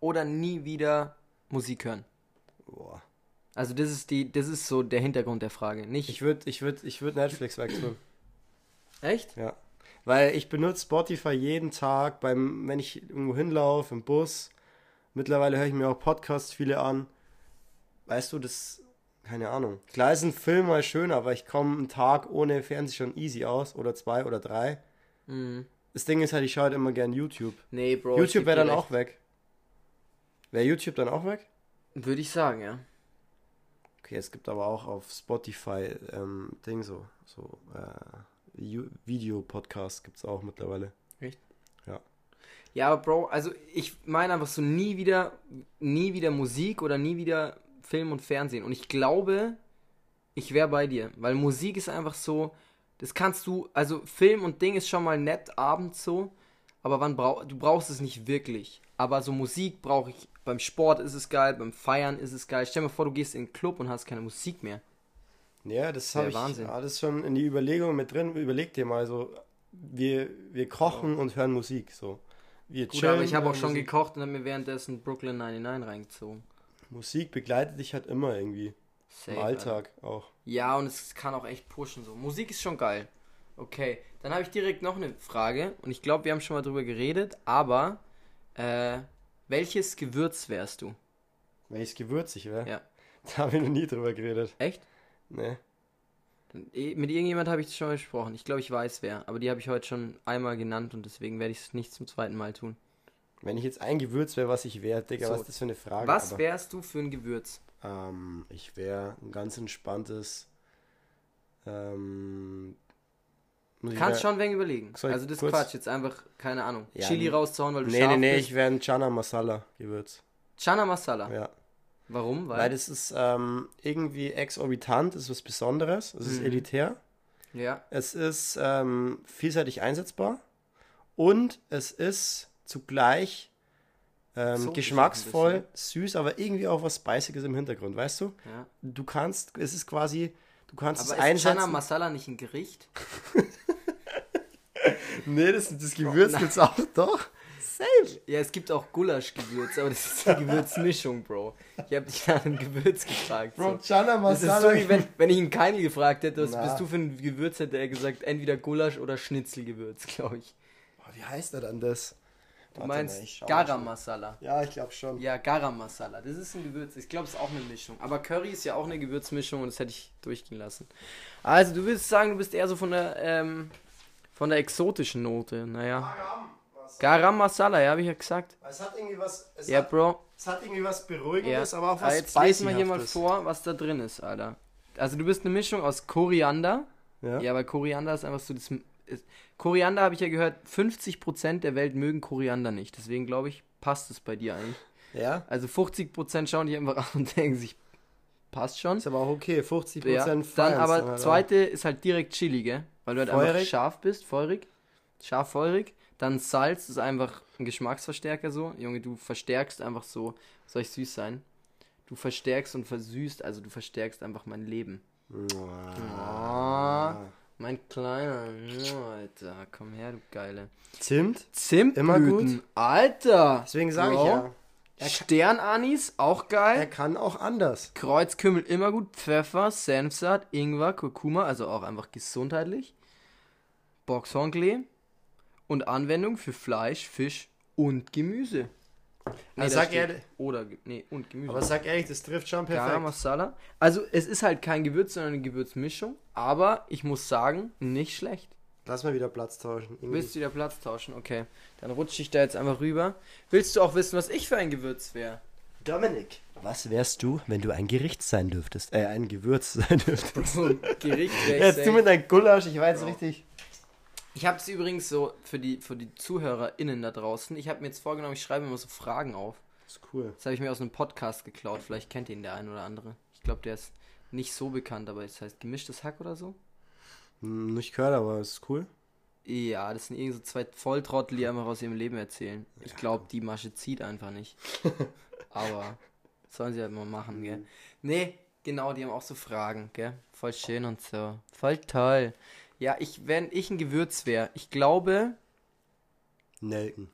oder nie wieder Musik hören. Boah. Also das ist die, das ist so der Hintergrund der Frage. Nicht Ich würde ich würd, ich würd Netflix wechseln. echt? Ja. Weil ich benutze Spotify jeden Tag, beim, wenn ich irgendwo hinlaufe, im Bus. Mittlerweile höre ich mir auch Podcasts viele an. Weißt du, das, keine Ahnung. Klar ist ein Film mal schön, aber ich komme einen Tag ohne Fernsehen schon easy aus. Oder zwei oder drei. Mhm. Das Ding ist halt, ich schaue halt immer gern YouTube. Nee, Bro. YouTube wäre dann auch weg. Wäre YouTube dann auch weg? Würde ich sagen, ja. Okay, es gibt aber auch auf Spotify ähm, Ding so, so äh, Video-Podcasts gibt es auch mittlerweile. Ja, aber Bro, also ich meine einfach so nie wieder, nie wieder Musik oder nie wieder Film und Fernsehen. Und ich glaube, ich wäre bei dir, weil Musik ist einfach so, das kannst du, also Film und Ding ist schon mal nett abends so, aber wann brauch, du brauchst es nicht wirklich. Aber so Musik brauche ich, beim Sport ist es geil, beim Feiern ist es geil. Stell dir mal vor, du gehst in den Club und hast keine Musik mehr. Ja, das habe ich Wahnsinn. alles schon in die Überlegungen mit drin. Überleg dir mal so, wir, wir kochen und hören Musik so. Wir Gut, aber ich habe auch schon Musik. gekocht und habe mir währenddessen Brooklyn 99 reingezogen. Musik begleitet dich halt immer irgendwie. Safe, Im Alltag auch. Ja, und es kann auch echt pushen so. Musik ist schon geil. Okay, dann habe ich direkt noch eine Frage und ich glaube, wir haben schon mal drüber geredet, aber äh, welches Gewürz wärst du? Welches gewürzig wäre? Ja. Da habe ich noch nie drüber geredet. Echt? Nee. Eh, Mit irgendjemand habe ich schon mal gesprochen. Ich glaube, ich weiß wer, aber die habe ich heute schon einmal genannt und deswegen werde ich es nicht zum zweiten Mal tun. Wenn ich jetzt ein Gewürz wäre, was ich wäre, Digga, So. was ist das für eine Frage? Was aber, wärst du für ein Gewürz? ähm, ich wäre ein ganz entspanntes. Ähm, Kannst wär- schon wegen überlegen. Also das kurz- Quatsch, jetzt einfach, keine Ahnung, Ja, Chili nee. rauszuhauen, weil du Nee, scharf nee, nee, bist. ich wäre ein Chana Masala Gewürz. Chana Masala. Ja. Warum? Weil, Weil das ist ähm, irgendwie exorbitant, ist was Besonderes, es ist Mhm. elitär, ja, es ist ähm, vielseitig einsetzbar und es ist zugleich ähm, ein geschmacksvoll, süß, aber irgendwie auch was Spiciges im Hintergrund, weißt du? ja. Du kannst, es ist quasi, du kannst Aber es ist Chana einsetzen. Masala nicht ein Gericht? nee, das, das Gewürz nein. gibt's auch doch. Ja, es gibt auch Gulaschgewürz, aber das ist eine Gewürzmischung, Bro. Ich habe dich nach einem Gewürz gefragt. Bro, So. Chana Das ist Masala. so, wie wenn, wenn ich ihn Keini gefragt hätte, was Na. bist du für ein Gewürz, hätte er gesagt, entweder Gulasch oder Schnitzelgewürz, glaube ich. Oh, wie heißt er dann das? Du Warte meinst mal, Garam. Masala. Ja, ich glaube schon. Ja, Garam Masala. Das ist ein Gewürz. Ich glaube, es ist auch eine Mischung. Aber Curry ist ja auch eine Gewürzmischung und das hätte ich durchgehen lassen. Also, du willst sagen, du bist eher so von der, ähm, von der exotischen Note. Naja. Garam Masala, ja, habe ich ja gesagt. Es hat irgendwie was. Es, Ja, hat, Bro. es hat irgendwie was Ja. Beruhigendes, aber auch Ah, was jetzt lesen wir hier mal vor, was da drin ist, Alter. Also du bist eine Mischung aus Koriander. Ja? Ja, weil Koriander ist einfach so das. Ist, Koriander habe ich ja gehört, 50% der Welt mögen Koriander nicht. Deswegen glaube ich, passt es bei dir eigentlich. ja. Also 50% schauen dich einfach an und denken sich, passt schon. Ist aber auch okay. 50% Ja, dann aber halt auch. zweite ist halt direkt Chili, gell? Weil du halt einfach Feurig? scharf bist, feurig. Scharf, feurig. Dann Salz ist einfach ein Geschmacksverstärker so. Junge, du verstärkst einfach so. Soll ich süß sein? Du verstärkst und versüßt, also du verstärkst einfach mein Leben. Ah. Mein kleiner, Alter, komm her, du geile. Zimt. Zimtblüten, Immer gut. Alter. Deswegen sage ich ja. Sternanis, auch geil. Er kann auch anders. Kreuzkümmel immer gut, Pfeffer, Senfsaat, Ingwer, Kurkuma, also auch einfach gesundheitlich. Boxhornklee und Anwendung für Fleisch, Fisch und Gemüse. Aber da sag steht- ehrlich- Oder, nee, und Gemüse. Aber sag ehrlich, das trifft schon Garam perfekt. Masala. Also es ist halt kein Gewürz, sondern eine Gewürzmischung. Aber ich muss sagen, nicht schlecht. Lass mal wieder Platz tauschen. Irgendwie- Willst du wieder Platz tauschen? Okay. Dann rutsche ich da jetzt einfach rüber. Willst du auch wissen, was ich für ein Gewürz wäre? Dominik, was wärst du, wenn du ein Gericht sein dürftest? Äh, ein Gewürz sein dürftest. Gericht wäre ich Jetzt du mit deinem Gulasch, ich weiß Bro. richtig. Ich habe es übrigens so für die, für die ZuhörerInnen da draußen. Ich habe mir jetzt vorgenommen, ich schreibe immer so Fragen auf. Das ist cool. Das habe ich mir aus einem Podcast geklaut. Vielleicht kennt ihn der ein oder andere. Ich glaube, der ist nicht so bekannt, aber es heißt gemischtes Hack oder so. Hm, nicht gehört, aber es ist cool. Ja, das sind irgendwie so zwei Volltrottel, die einfach aus ihrem Leben erzählen. Ich glaube, die Masche zieht einfach nicht. Aber sollen sie halt mal machen, gell? Nee, genau, die haben auch so Fragen, gell? Voll schön und so. Voll toll. Ja, ich, wenn ich ein Gewürz wäre, ich glaube, Nelken.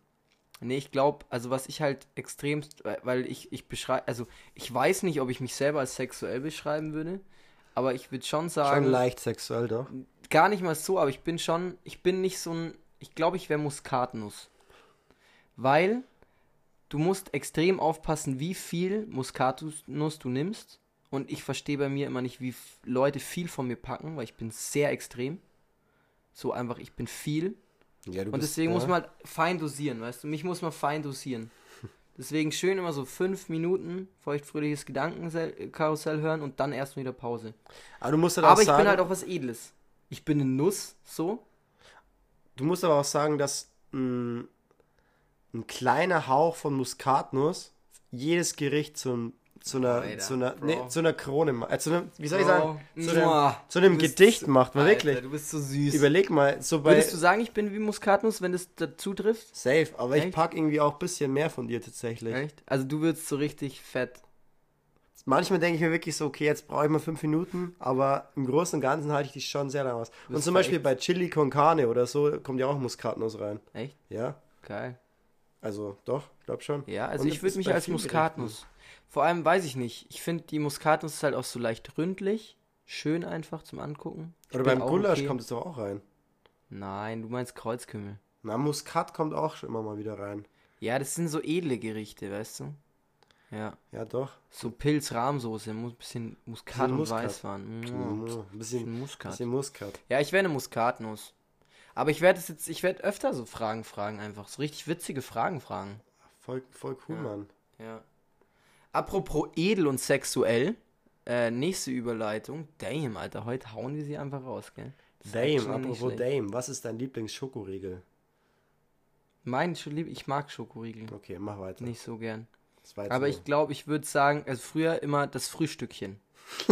Nee, ich glaube, also was ich halt extremst, weil- ich, ich beschreibe, also ich weiß nicht, ob ich mich selber als sexuell beschreiben würde, aber ich würde schon sagen, Schon leicht sexuell, doch. gar nicht mal so, aber ich bin schon, ich bin nicht so ein, ich glaube, ich wäre Muskatnuss. Weil du musst extrem aufpassen, wie viel Muskatnuss du nimmst. Und ich verstehe bei mir immer nicht, wie Leute viel von mir packen, weil ich bin sehr extrem. So einfach, ich bin viel. Ja, Und bist, deswegen ja. muss man halt fein dosieren, weißt du? Mich muss man fein dosieren. Deswegen schön immer so fünf Minuten feuchtfröhliches Gedankenkarussell hören und dann erst wieder Pause. Aber du musst halt Aber ich sagen, bin halt auch was Edles. Ich bin eine Nuss, so. du musst aber auch sagen, dass ein, ein kleiner Hauch von Muskatnuss jedes Gericht zu, einem- zu einer, Alter, zu einer, nee, zu einer Krone, ma- äh, zu einem, wie soll ich sagen, zu einem, zu einem Gedicht macht man Alter, wirklich. Du bist so süß. Überleg mal, so bei Würdest du sagen, ich bin wie Muskatnuss, wenn das dazu trifft? Safe, aber ich Echt? pack irgendwie auch ein bisschen mehr von dir tatsächlich. Echt? Also du würdest so richtig fett. Manchmal denke ich mir wirklich so, okay, jetzt brauche ich mal fünf Minuten, aber im Großen und Ganzen halte ich die schon sehr lang aus. Und zum Beispiel echt- bei Chili con Carne oder so kommt ja auch Muskatnuss rein. Echt? Ja, Geil. also doch, glaub schon. Ja, also Und ich würde mich als Muskatnuss. Vor allem weiß ich nicht. Ich finde die Muskatnuss ist halt auch so leicht ründlich. Schön einfach zum Angucken. Ich Oder beim Gulasch okay. kommt es doch auch rein. Nein, du meinst Kreuzkümmel. Na, Muskat kommt auch schon immer mal wieder rein. Ja, das sind so edle Gerichte, weißt du? Ja. Ja, doch. So Pilz-Rahmsoße, muss ein bisschen Muskat Bisschen und Muskat. Weißwein. Mm, Mhm, Ein bisschen, bisschen Muskat. bisschen Muskat. Ja, ich wäre eine Muskatnuss. Aber ich werde es jetzt, ich werde öfter so Fragen fragen einfach. So richtig witzige Fragen fragen. Voll, voll cool, Ja. Mann. Ja. Apropos edel und sexuell. Äh, nächste Überleitung. Damn, Alter, heute hauen wir sie einfach raus, gell? Das Dame, apropos. Dame, was ist dein Lieblings-Schokoriegel? Mein Scholieb, ich mag Schokoriegel. Okay, mach weiter. Nicht so gern. Aber ich glaube, ich würde sagen, also früher immer das Frühstückchen.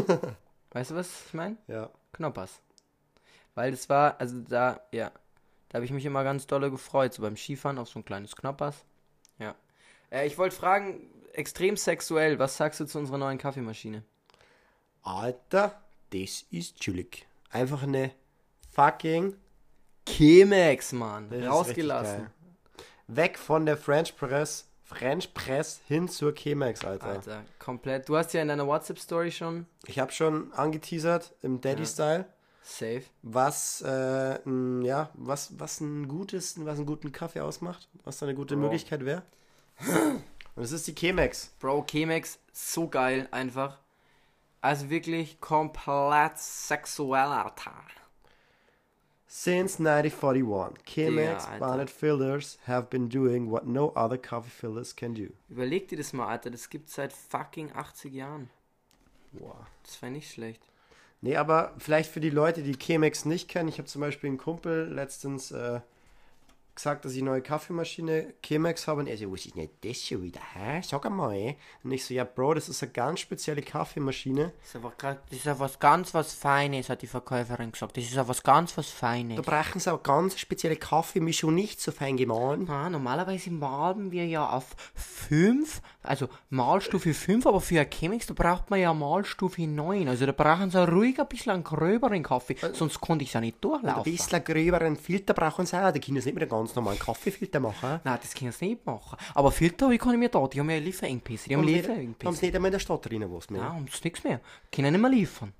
weißt du, was ich meine? Ja. Knoppers. Weil das war, also da, ja, da habe ich mich immer ganz dolle gefreut, so beim Skifahren auf so ein kleines Knoppers. Ja. Äh, ich wollte fragen, extrem sexuell, was sagst du zu unserer neuen Kaffeemaschine? Alter, das ist chillig. Einfach eine fucking Chemex, Mann. Das Rausgelassen. Weg von der French Press, French Press hin zur Chemex, Alter. Alter, komplett. Du hast ja in deiner WhatsApp-Story schon Ich habe schon angeteasert im Daddy-Style, safe. was, äh, ja, was, was ein gutes, was einen guten Kaffee ausmacht, was da eine gute Bro. Möglichkeit wäre. Und es ist die Chemex. Bro, Chemex, so geil einfach. Also wirklich komplett sexuell, Alter. Since 1941, Chemex Alter. Barnett Fillers have been doing what no other coffee fillers can do. Überleg dir das mal, Alter. Das gibt's seit fucking 80 Jahren. Wow. Das wäre nicht schlecht. Nee, aber vielleicht für die Leute, die Chemex nicht kennen, ich habe zum Beispiel einen Kumpel letztens äh, gesagt, dass ich eine neue Kaffeemaschine Chemex habe und er so, was ist denn das schon wieder, hä? Sag einmal, ey. Und ich so, ja Bro, das ist eine ganz spezielle Kaffeemaschine. Das ist, aber grad, das ist ja was ganz was Feines, hat die Verkäuferin gesagt. Das ist ja was ganz was Feines. Da brauchen sie auch ganz spezielle Kaffeemischung, nicht so fein gemahlen. Ah, normalerweise malen wir ja auf 5, also Malstufe 5, aber für ein Chemex, da braucht man ja Malstufe 9. Also da brauchen sie ruhig ein bisschen einen gröberen Kaffee, sonst konnte ich ja nicht Ein durchlaufen. bisschen gröberen Filter brauchen sie auch. Da können sie nicht mit einem ganz normalen Kaffeefilter machen. Nein, das können sie nicht machen. Aber Filter wie kann ich mir da, die haben ja Lieferengpässe, die haben Haben Lieferengpässe. haben sie nicht einmal in der Stadt drin was mehr. Ja, haben sie nichts mehr. Können nicht mehr liefern.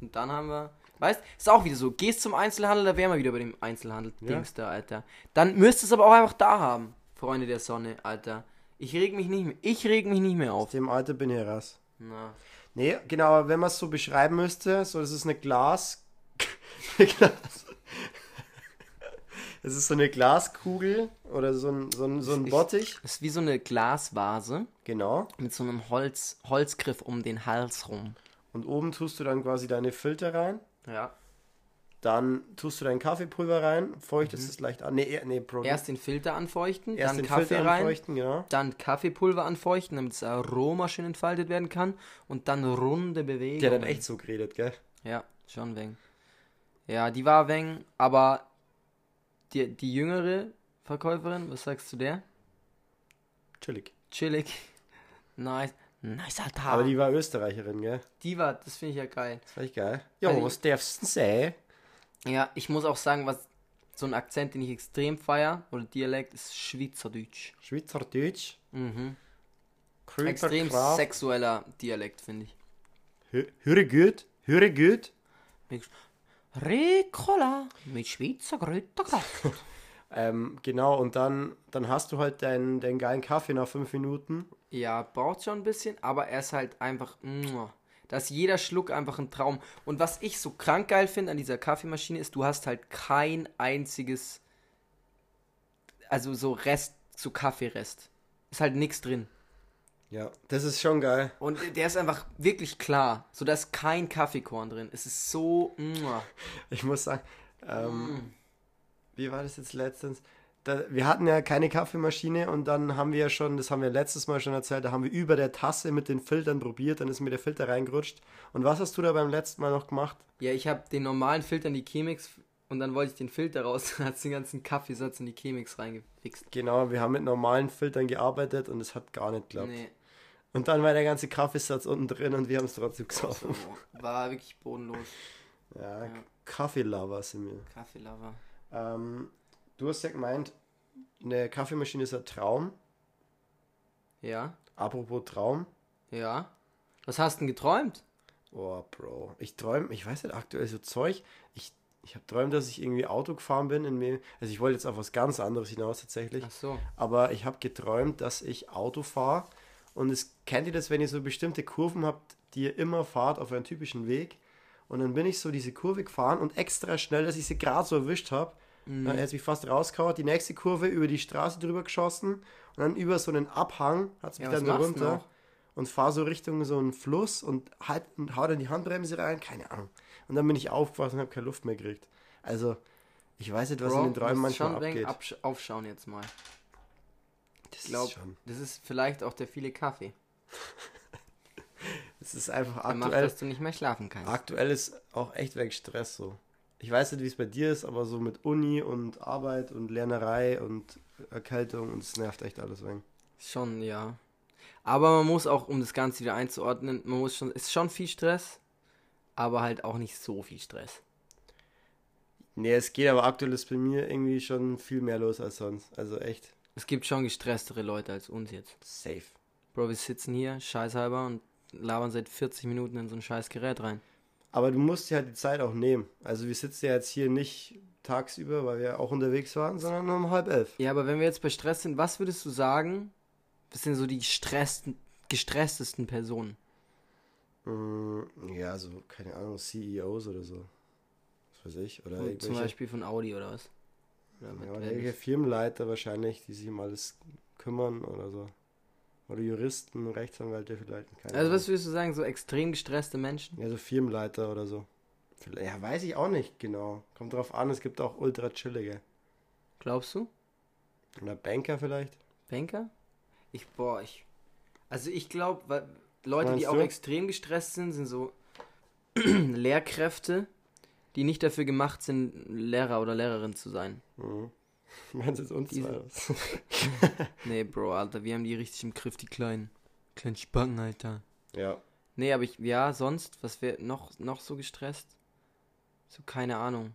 Und dann haben wir. Weißt ist auch wieder so. Gehst zum Einzelhandel, da wären wir wieder bei dem Einzelhandel-Dings da, Alter. Dann müsst ihr es aber auch einfach da haben, Freunde der Sonne, Alter. Ich reg mich nicht mehr. Ich reg mich nicht mehr Aus auf. dem Alter bin ich raus. Na. Nee, genau, aber wenn man es so beschreiben müsste, so das ist eine Glas. eine Glas. Es ist so eine Glaskugel oder so ein, so ein, so ein Ich- Bottich. Das ist wie so eine Glasvase Genau. mit so einem Holz, Holzgriff um den Hals rum. Und oben tust du dann quasi deine Filter rein. Ja. Dann tust du dein Kaffeepulver rein, feuchtest es leicht an. Nee, nee, Bro. Mhm. Erst den Filter anfeuchten, erst dann den Kaffee Filter rein, anfeuchten, genau. dann Kaffeepulver anfeuchten, damit das Aroma schön entfaltet werden kann und dann runde Bewegungen. Der hat dann echt so geredet, gell? Ja, schon weng. Ja, die war weng, aber die, die jüngere Verkäuferin, was sagst du der? Chillig. Chillig. Nice. Nice, Alter. Aber die war Österreicherin, gell? Die war, das finde ich ja geil. Das war echt geil. Ja, Also was darfst du sagen? Ja, ich muss auch sagen, was so ein Akzent, den ich extrem feier, oder Dialekt, ist Schweizerdeutsch. Schweizerdeutsch. Mhm. Krüger Extrem Kraft. sexueller Dialekt, finde ich. Hö- Höre gut, höre gut. Ricola mit Schweizer Kräuterkraft. Ähm, genau, und dann, dann hast du halt deinen, deinen geilen Kaffee nach fünf Minuten. Ja, braucht schon ein bisschen, aber er ist halt einfach. muah. Da ist jeder Schluck einfach ein Traum. Und was ich so krank geil finde an dieser Kaffeemaschine ist, du hast halt kein einziges. Also so Rest, so Kaffeerest. Ist halt nichts drin. Ja, das ist schon geil. Und der ist einfach wirklich klar. So, da ist kein Kaffeekorn drin. Es ist so. muah. Ich muss sagen, ähm, wie war das jetzt letztens? Da, wir hatten ja keine Kaffeemaschine und dann haben wir ja schon, das haben wir letztes Mal schon erzählt, da haben wir über der Tasse mit den Filtern probiert, dann ist mir der Filter reingerutscht. Und was hast du da beim letzten Mal noch gemacht? Ja, ich habe den normalen Filter in die Chemex und dann wollte ich den Filter raus, dann hat den ganzen Kaffeesatz in die Chemex reingefixt. Genau, wir haben mit normalen Filtern gearbeitet und es hat gar nicht geklappt. Nee, Und dann war der ganze Kaffeesatz unten drin und wir haben es trotzdem so, gesoffen. war wirklich bodenlos. Ja, Ja. Kaffeelover sind wir. Kaffeelover. Ähm, du hast ja gemeint, eine Kaffeemaschine ist ein Traum. Ja, Apropos Traum. ja. Was hast du denn geträumt? Oh, Bro. Ich träume, ich weiß nicht, aktuell so Zeug. Ich, ich habe träumt, dass ich irgendwie Auto gefahren bin. In mir, also ich wollte jetzt auf was ganz anderes hinaus tatsächlich. Ach so. Aber ich habe geträumt, dass ich Auto fahre. Und es kennt ihr das, wenn ihr so bestimmte Kurven habt, die ihr immer fahrt auf einen typischen Weg. Und dann bin ich so diese Kurve gefahren und extra schnell, dass ich sie gerade so erwischt habe. Mhm. Dann hat mich fast rausgehauen, die nächste Kurve über die Straße drüber geschossen und dann über so einen Abhang hat es mich Ja, dann runter und fahre so Richtung so einen Fluss und halt und hau dann die Handbremse rein, keine Ahnung. Und dann bin ich aufgewacht und habe keine Luft mehr gekriegt. Also, ich weiß nicht, was Bro, in den Träumen manchmal schon abgeht. aufschauen jetzt mal. Das Ich glaube, ist schon. das ist vielleicht auch der viele Kaffee. Das ist einfach Der macht, aktuell. dass du nicht mehr schlafen kannst. Aktuell ist auch echt weg Stress so. Ich weiß nicht, wie es bei dir ist, aber so mit Uni und Arbeit und Lernerei und Erkältung und es nervt echt alles weg. Schon, ja. Aber man muss auch, um das Ganze wieder einzuordnen, man muss schon, ist schon viel Stress, aber halt auch nicht so viel Stress. Nee, es geht, aber aktuell ist bei mir irgendwie schon viel mehr los als sonst. Also echt Es gibt schon gestresstere Leute als uns jetzt. safe. Bro, wir sitzen hier, scheißhalber, und labern seit 40 Minuten in so ein scheiß Gerät rein. Aber du musst dir halt die Zeit auch nehmen. Also wir sitzen ja jetzt hier nicht tagsüber, weil wir auch unterwegs waren, sondern um halb elf. Ja, aber wenn wir jetzt bei Stress sind, was würdest du sagen, was sind so die gestressten, gestresstesten Personen? Mm, Ja, so, keine Ahnung, CEOs oder so. was weiß ich. Oder Zum Beispiel von Audi oder was? Ja, oder wäre irgendwelche? Firmenleiter wahrscheinlich, die sich um alles kümmern oder so. Oder Juristen, Rechtsanwälte vielleicht. Keine Also Ahnung. was würdest du sagen, so extrem gestresste Menschen? Ja, so Firmenleiter oder so. Ja, weiß ich auch nicht genau. Kommt drauf an, es gibt auch ultra chillige. Glaubst du? Oder Banker vielleicht. Banker? Ich, boah, ich. Also ich glaube, Leute, die Meinst auch du? extrem gestresst sind, sind so Lehrkräfte, die nicht dafür gemacht sind, Lehrer oder Lehrerin zu sein. Mhm. Meinst du jetzt uns Diese-? Nee, Bro, Alter, wir haben die richtig im Griff, die kleinen. Kleinen Spacken, Alter. Ja. Nee, aber ich, ja, sonst, was wäre noch, noch so gestresst? So, keine Ahnung.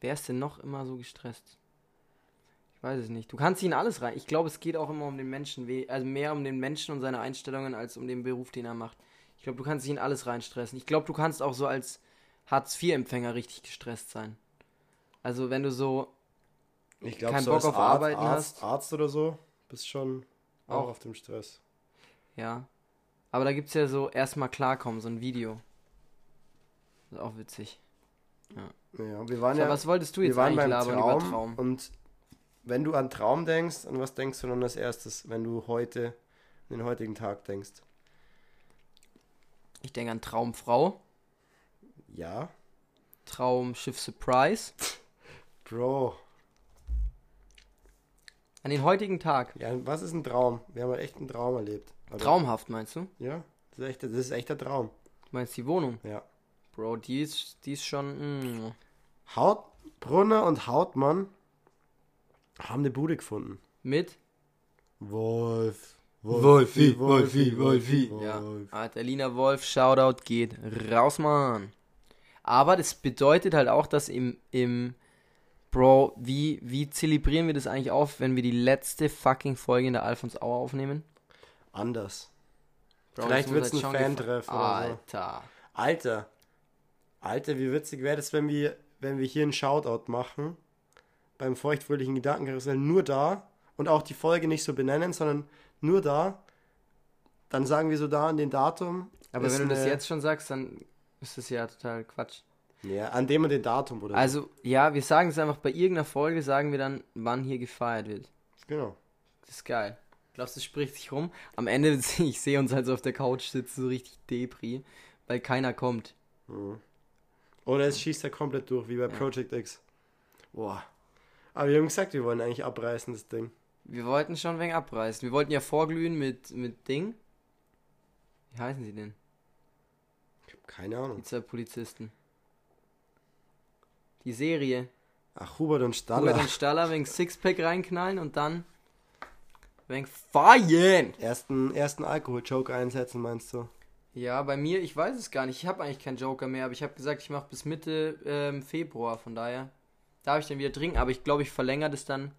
Wer ist denn noch immer so gestresst? Ich weiß es nicht. Du kannst dich in alles rein. Ich glaube, es geht auch immer um den Menschen, also mehr um den Menschen und seine Einstellungen als um den Beruf, den er macht. Ich glaube, du kannst dich in alles reinstressen. Ich glaube, du kannst auch so als Hartz-IV-Empfänger richtig gestresst sein. Also, wenn du so, Ich glaube, Kein so Bock auf Arzt, Arbeiten Arzt, hast. Arzt oder so, bist schon auch, Auch. auf dem Stress. ja. Aber da gibt es ja so erstmal klarkommen, so ein Video. Das ist auch witzig. Ja, wir waren So, ja, was wolltest du wir jetzt waren eigentlich beim labern Traum, über Traum? und wenn du an Traum denkst, an was denkst du dann als erstes, wenn du heute, an den heutigen Tag denkst? Ich denke an Traumfrau, Ja, Traumschiff Surprise. Bro. An den heutigen Tag. Ja, was ist ein Traum? Wir haben halt echt einen Traum erlebt. Oder? Traumhaft meinst du? Ja, das ist echt, das ist echt der Traum. Du meinst die Wohnung? Ja. Bro, die ist, die ist schon. Mm, Haut, Brunner und Hautmann haben eine Bude gefunden. mit? Wolf. Wolfi, Wolfi, Wolfi. Wolf. Ja. Alter, Lina Wolf, Shoutout geht raus, Mann. Aber das bedeutet halt auch, dass im, im Bro, wie, wie zelebrieren wir das eigentlich auf, wenn wir die letzte fucking Folge in der Alphons Hour aufnehmen? Anders. Bro, Vielleicht muss wird's jetzt ein Fan-Treff oder so. Alter. Alter. Alter, wie witzig wäre das, wenn wir, wenn wir hier einen Shoutout machen. Beim feuchtfröhlichen Gedankenkarussell nur da und auch die Folge nicht so benennen, sondern nur da. Dann sagen wir so da an den Datum. Aber wenn du das jetzt schon sagst, dann ist das ja total Quatsch. Ja, an dem und den Datum, oder? Also, ja, wir sagen es einfach bei irgendeiner Folge, sagen wir dann, wann hier gefeiert wird. Genau. Das ist geil. Glaubst du, es spricht sich rum? Am Ende, ich sehe uns halt so auf der Couch sitzen, so richtig Depri, weil keiner kommt. Oder es schießt er komplett durch, wie bei Project X. Boah. Aber wir haben gesagt, wir wollen eigentlich abreißen, das Ding. Wir wollten schon wenig abreißen. Wir wollten ja vorglühen mit, mit Ding. Wie heißen sie denn? Keine Ahnung. Die zwei Polizisten. Die Serie. Ach, Hubert und Staller. Hubert und Staller wegen Sixpack reinknallen und dann wegen feiern. Ersten, ersten Alkohol-Joke einsetzen, meinst du? Ja, bei mir, ich weiß es gar nicht. Ich habe eigentlich keinen Joker mehr, aber ich habe gesagt, ich mache bis Mitte ähm, Februar. Von daher darf ich dann wieder trinken. Aber ich glaube, ich verlängere das dann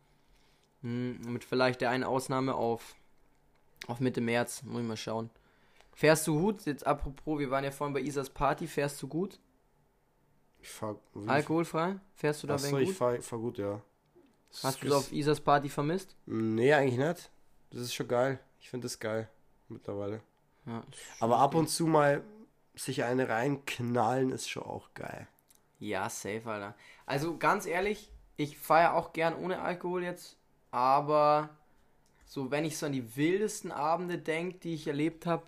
hm, mit vielleicht der einen Ausnahme auf, auf Mitte März. Muss ich mal schauen. Fährst du gut? Jetzt apropos, wir waren ja vorhin bei Isas Party. Fährst du gut? Ich fahr. Alkoholfrei? Fährst du da Achso, wenn ich fahr, fahr gut, ja. Hast du es auf Isas Party vermisst? Nee, eigentlich nicht. Das ist schon geil. Ich finde das geil. Mittlerweile. Ja. Aber ab und zu mal sich eine reinknallen ist schon auch geil. Ja, safe, Alter. Also ganz ehrlich, ich feiere auch gern ohne Alkohol jetzt, aber so wenn ich so an die wildesten Abende denke, die ich erlebt habe,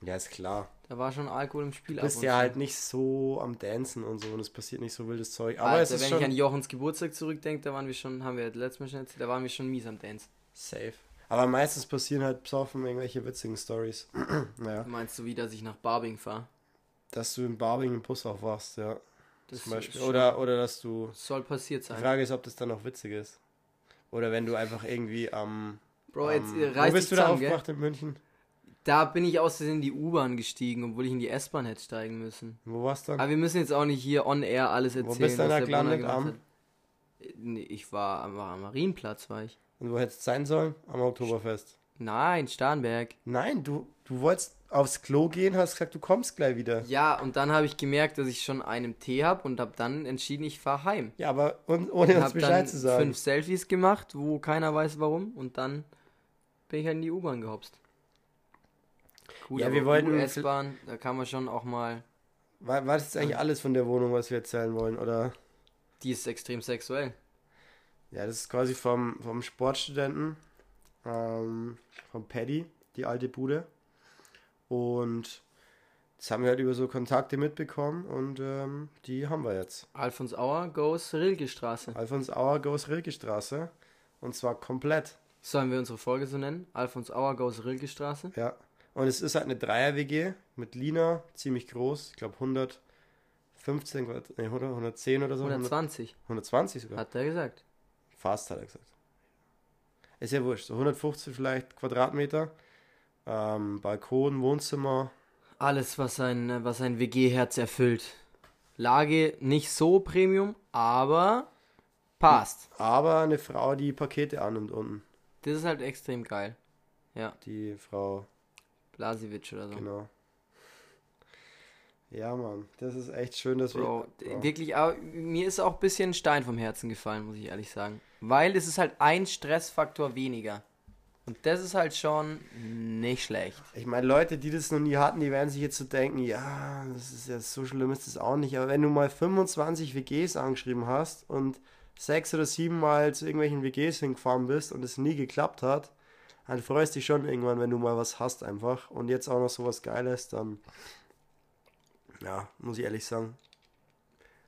Ja, ist klar. da war schon Alkohol im Spiel. Du bist ja halt nicht so am Dancen und so und es passiert nicht so wildes Zeug. Aber Alter, es ist wenn schon ich an Jochens Geburtstag zurückdenke, da waren wir schon, haben wir letztes Mal schon erzählt, da waren wir schon mies am Dance. safe. Aber meistens passieren halt besoffen irgendwelche witzigen Stories. naja. Meinst du, wie, dass ich nach Barbing fahre? Dass du in Barbing im Bus aufwachst, ja. Das Zum Beispiel. Oder, oder dass du. soll passiert Die sein. Frage ist, ob das dann noch witzig ist. Oder wenn du einfach irgendwie am. Bro, jetzt am äh, wo bist du da aufgewacht in München? Da bin ich aus in die U-Bahn gestiegen, obwohl ich in die S-Bahn hätte steigen müssen. Wo warst du? Aber wir müssen jetzt auch nicht hier on air alles Wo erzählen. bist du was da gelandet? Am-. Nee, ich war am, am Marienplatz, war ich. Und wo hättest du sein sollen? Am Oktoberfest. Nein, Starnberg. Nein, du, du wolltest aufs Klo gehen, hast gesagt, du kommst gleich wieder. Ja, und dann habe ich gemerkt, dass ich schon einen Tee habe und habe dann entschieden, ich fahre heim. Ja, aber un, ohne Ich uns habe Bescheid zu sagen. fünf Selfies gemacht, wo keiner weiß warum und dann bin ich halt in die U-Bahn gehopst. Gut, Ja, wir wollten- U-S-Bahn, da kann man schon auch mal War, war das eigentlich alles von der Wohnung, was wir erzählen wollen? Oder? Die ist extrem sexuell. Ja, das ist quasi vom, vom Sportstudenten, ähm, vom Paddy, die alte Bude. Und das haben wir halt über so Kontakte mitbekommen und ähm, die haben wir jetzt. Alfons Auer goes Rilke-Straße. Alfons Auer goes Rilke Straße. Und zwar komplett. Sollen wir unsere Folge so nennen? Alfons Auer goes Rilke-Straße. Ja. Und es ist halt eine Dreier-WG mit Lina, ziemlich groß. Ich glaube 115, Quadrat- nee, 100, 110 oder so. 120, 120 sogar. hat er gesagt. Fast, hat er gesagt. Ist ja wurscht. So 150 vielleicht Quadratmeter. Ähm, Balkon, Wohnzimmer. Alles, was ein, was ein WG-Herz erfüllt. Lage nicht so Premium, aber passt. Aber eine Frau, die Pakete annimmt unten. Das ist halt extrem geil. Ja, Die Frau, Blasewitsch oder so. genau. Ja, Mann. Das ist echt schön, dass Bro, wir. d- wirklich, aber mir ist auch ein bisschen ein Stein vom Herzen gefallen, muss ich ehrlich sagen. Weil es ist halt ein Stressfaktor weniger. Und das ist halt schon nicht schlecht. Ich meine, Leute, die das noch nie hatten, die werden sich jetzt so denken, ja, das ist ja so schlimm ist das auch nicht. Aber wenn du mal 25 WGs angeschrieben hast und sechs oder sieben Mal zu irgendwelchen WGs hingefahren bist und es nie geklappt hat, dann freust dich schon irgendwann, wenn du mal was hast einfach. Und jetzt auch noch sowas Geiles, dann, ja, muss ich ehrlich sagen.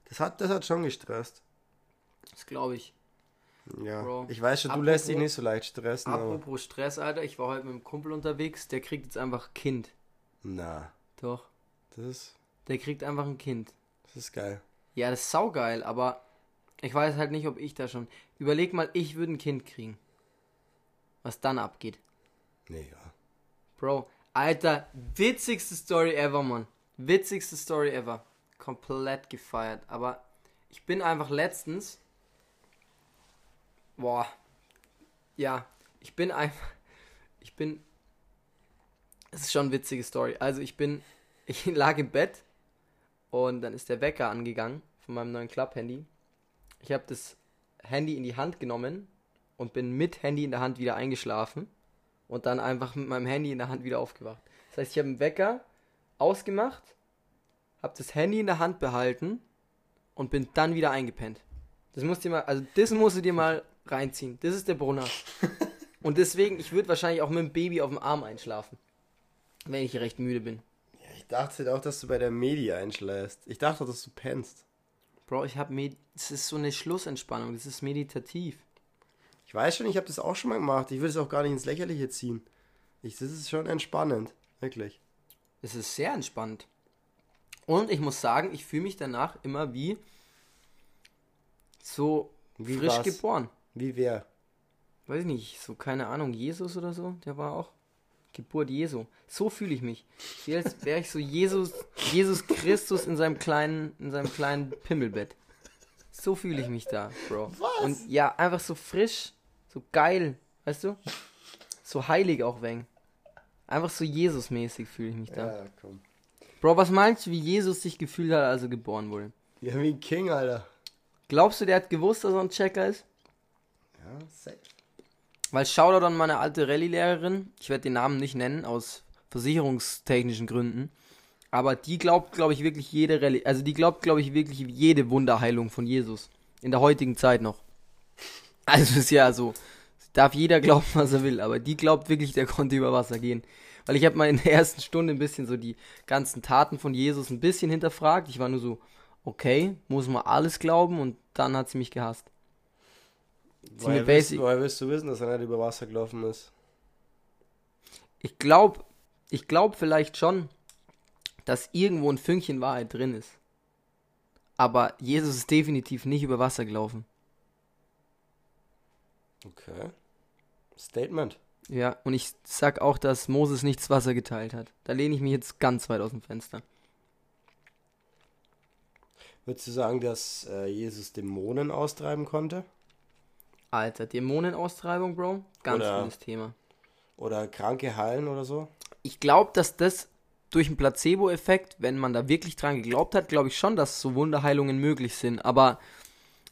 Das hat, das hat schon gestresst. Das glaube ich. Ja, Bro. ich weiß schon, du Apropos- lässt dich nicht so leicht stressen, aber... Apropos Stress, Alter, ich war heute mit einem Kumpel unterwegs, der kriegt jetzt einfach Kind. Na, Doch, das ist, der kriegt einfach ein Kind. das ist geil. Ja, das ist saugeil, aber ich weiß halt nicht, ob ich da schon. Überleg mal, ich würde ein Kind kriegen. Was dann abgeht. Nee, ja. Bro, Alter, witzigste Story ever, Mann. Witzigste Story ever. Komplett gefeiert. Aber ich bin einfach letztens. Boah. Ja, ich bin einfach. Ich bin. Es ist schon eine witzige Story. Also ich bin. Ich lag im Bett und dann ist der Wecker angegangen von meinem neuen Club-Handy. Ich habe das Handy in die Hand genommen und bin mit Handy in der Hand wieder eingeschlafen und dann einfach mit meinem Handy in der Hand wieder aufgewacht. Das heißt, ich habe den Wecker ausgemacht, habe das Handy in der Hand behalten und bin dann wieder eingepennt. Das musst du dir mal, also das musst du dir mal reinziehen. Das ist der Brunner. Und deswegen, ich würde wahrscheinlich auch mit dem Baby auf dem Arm einschlafen, wenn ich recht müde bin. Ich dachte auch, dass du bei der Medi einschläfst. Ich dachte, dass du pennst. Bro, ich habe Med das ist so eine Schlussentspannung, das ist meditativ. Ich weiß schon, ich habe das auch schon mal gemacht. Ich will es auch gar nicht ins Lächerliche ziehen. Ich, das ist schon entspannend. Wirklich. Es ist sehr entspannt. Und ich muss sagen, ich fühle mich danach immer wie so Wie frisch was? geboren. Wie wer? Weiß ich nicht, so keine Ahnung, Jesus oder so, der war auch Geburt Jesu. So fühle ich mich. Wie als wäre ich so Jesus, Jesus Christus in seinem kleinen, in seinem kleinen Pimmelbett. So fühle ich mich da, Bro. Was? Und ja, einfach so frisch, so geil, weißt du? So heilig auch wegen. Einfach so Jesus-mäßig fühle ich mich da. Ja, komm. Bro, was meinst du, wie Jesus sich gefühlt hat, als er geboren wurde? Ja, wie ein King, Alter. Glaubst du, der hat gewusst, dass er ein Checker ist? Ja, safe. Weil Shoutout an meine alte Rallye-Lehrerin, ich werde den Namen nicht nennen, aus versicherungstechnischen Gründen, aber die glaubt, glaube ich, wirklich jede Rallye, also die glaubt, glaube ich, wirklich jede Wunderheilung von Jesus. In der heutigen Zeit noch. Also ist ja so, darf jeder glauben, was er will, aber die glaubt wirklich, der konnte über Wasser gehen. Weil ich habe mal in der ersten Stunde ein bisschen so die ganzen Taten von Jesus ein bisschen hinterfragt. Ich war nur so, okay, muss man alles glauben und dann hat sie mich gehasst. Woher willst, woher willst du wissen, dass er nicht über Wasser gelaufen ist? Ich glaube, ich glaube vielleicht schon, dass irgendwo ein Fünkchen Wahrheit drin ist. Aber Jesus ist definitiv nicht über Wasser gelaufen. Okay. Statement. Ja, und ich sag auch, dass Moses nicht das Wasser geteilt hat. Da lehne ich mich jetzt ganz weit aus dem Fenster. Würdest du sagen, dass äh, Jesus Dämonen austreiben konnte? Alter, Dämonenaustreibung, Bro. Ganz Oder- cooles Thema. Oder Kranke heilen oder so? Ich glaube, dass das durch einen Placebo-Effekt, wenn man da wirklich dran geglaubt hat, glaube ich schon, dass so Wunderheilungen möglich sind. Aber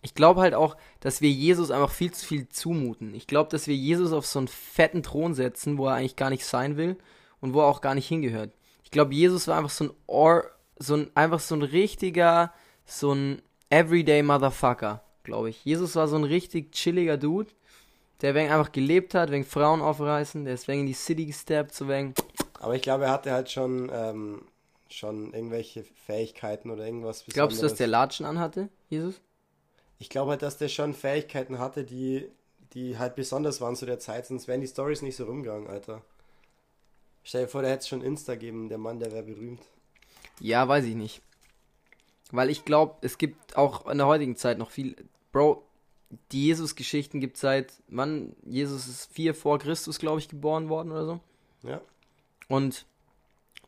ich glaube halt auch, dass wir Jesus einfach viel zu viel zumuten. Ich glaube, dass wir Jesus auf so einen fetten Thron setzen, wo er eigentlich gar nicht sein will und wo er auch gar nicht hingehört. Ich glaube, Jesus war einfach so ein, Or so ein, einfach so ein richtiger, so ein Everyday Motherfucker, glaube ich. Jesus war so ein richtig chilliger Dude, der wegen einfach gelebt hat, wegen Frauen aufreißen, der ist wegen in die City gesteppt, so wegen. Aber ich glaube, er hatte halt schon, ähm, schon irgendwelche Fähigkeiten oder irgendwas Glaubst du, dass der Latschen anhatte, Jesus? Ich glaube halt, dass der schon Fähigkeiten hatte, die, die halt besonders waren zu der Zeit, sonst wären die Stories nicht so rumgegangen, Alter. Stell dir vor, der hätte es schon Insta geben, der Mann, der wäre berühmt. Ja, weiß ich nicht. Weil ich glaube, es gibt auch in der heutigen Zeit noch viel. Bro, die Jesus-Geschichten gibt seit, wann? Jesus ist vier vor Christus, glaube ich, geboren worden oder so. Ja. Und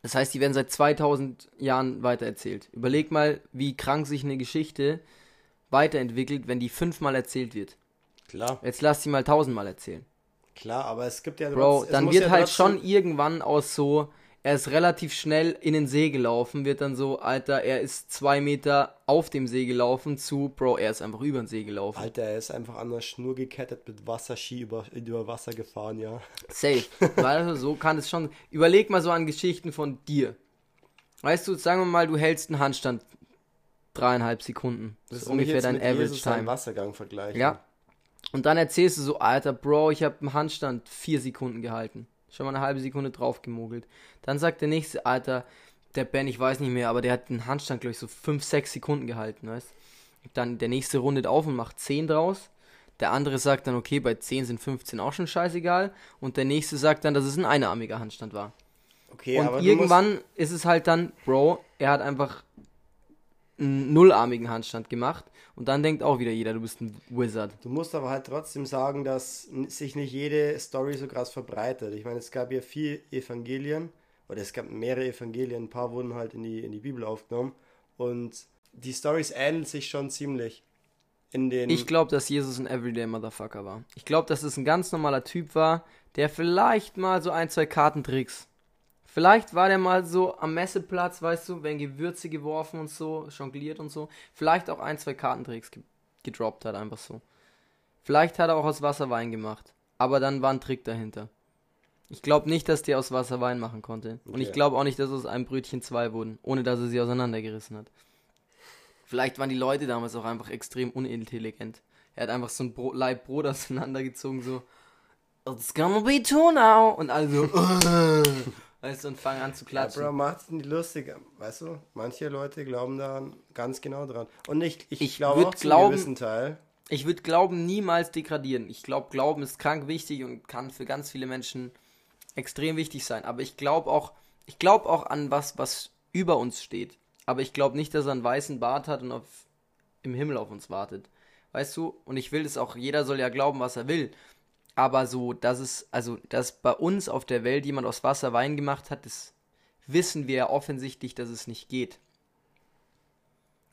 das heißt, die werden seit 2000 Jahren weitererzählt. Überleg mal, wie krank sich eine Geschichte weiterentwickelt, wenn die fünfmal erzählt wird. Klar. Jetzt lass sie mal tausendmal erzählen. Klar, aber es gibt ja Bro, dann wird ja halt schon irgendwann aus so, er ist relativ schnell in den See gelaufen, wird dann so, Alter, er ist zwei Meter auf dem See gelaufen zu, Bro, er ist einfach über den See gelaufen. Alter, er ist einfach an der Schnur gekettet mit Wasserski über, über Wasser gefahren, ja. Safe. Weil so kann es schon. Überleg mal so an Geschichten von dir. Weißt du, sagen wir mal, du hältst einen Handstand dreieinhalb Sekunden. Das, das ist ungefähr dein Average Jesus Time. Wassergang vergleichen. Ja. Und dann erzählst du so, Alter, Bro, ich habe einen Handstand vier Sekunden gehalten. Schon mal eine halbe Sekunde drauf gemogelt. Dann sagt der nächste, Alter, der Ben, ich weiß nicht mehr, aber der hat einen Handstand, glaube ich, so 5, 6 Sekunden gehalten, weißt Dann der nächste rundet auf und macht 10 draus. Der andere sagt dann, okay, bei 10 sind 15 auch schon scheißegal. Und der nächste sagt dann, dass es ein einarmiger Handstand war. Okay, und irgendwann ist es halt dann, Bro, er hat einfach einen nullarmigen Handstand gemacht. Und dann denkt auch wieder jeder, du bist ein Wizard. Du musst aber halt trotzdem sagen, dass sich nicht jede Story so krass verbreitet. Ich meine, es gab ja vier Evangelien, oder es gab mehrere Evangelien, ein paar wurden halt in die, in die Bibel aufgenommen. Und die Stories ähneln sich schon ziemlich. In den ich glaube, dass Jesus ein Everyday Motherfucker war. Ich glaube, dass es ein ganz normaler Typ war, der vielleicht mal so ein, zwei Kartentricks Vielleicht war der mal so am Messeplatz, weißt du, wenn Gewürze geworfen und so, jongliert und so. Vielleicht auch ein, zwei Kartentricks ge gedroppt hat, einfach so. Vielleicht hat er auch aus Wasser Wein gemacht. Aber dann war ein Trick dahinter. Ich glaube nicht, dass der aus Wasser Wein machen konnte. Okay. Und ich glaube auch nicht, dass aus einem Brötchen zwei wurden, ohne dass er sie auseinandergerissen hat. Vielleicht waren die Leute damals auch einfach extrem unintelligent. Er hat einfach so ein Bro Leib Brot auseinandergezogen, so, It's gonna be two now. Und also, Weißt du, und fangen an zu klatschen. Ja, Bro, macht's nicht lustig. Weißt du, manche Leute glauben da ganz genau dran. Und ich, ich, ich glaube auch zu einem gewissen Teil. Ich würde Glauben niemals degradieren. Ich glaube, Glauben ist krank wichtig und kann für ganz viele Menschen extrem wichtig sein. Aber ich glaube auch, ich glaube auch an was, was über uns steht. Aber ich glaube nicht, dass er einen weißen Bart hat und auf, im Himmel auf uns wartet. Weißt du? Und ich will es auch, jeder soll ja glauben, was er will aber so, dass es, also, dass bei uns auf der Welt jemand aus Wasser Wein gemacht hat, das wissen wir ja offensichtlich, dass es nicht geht.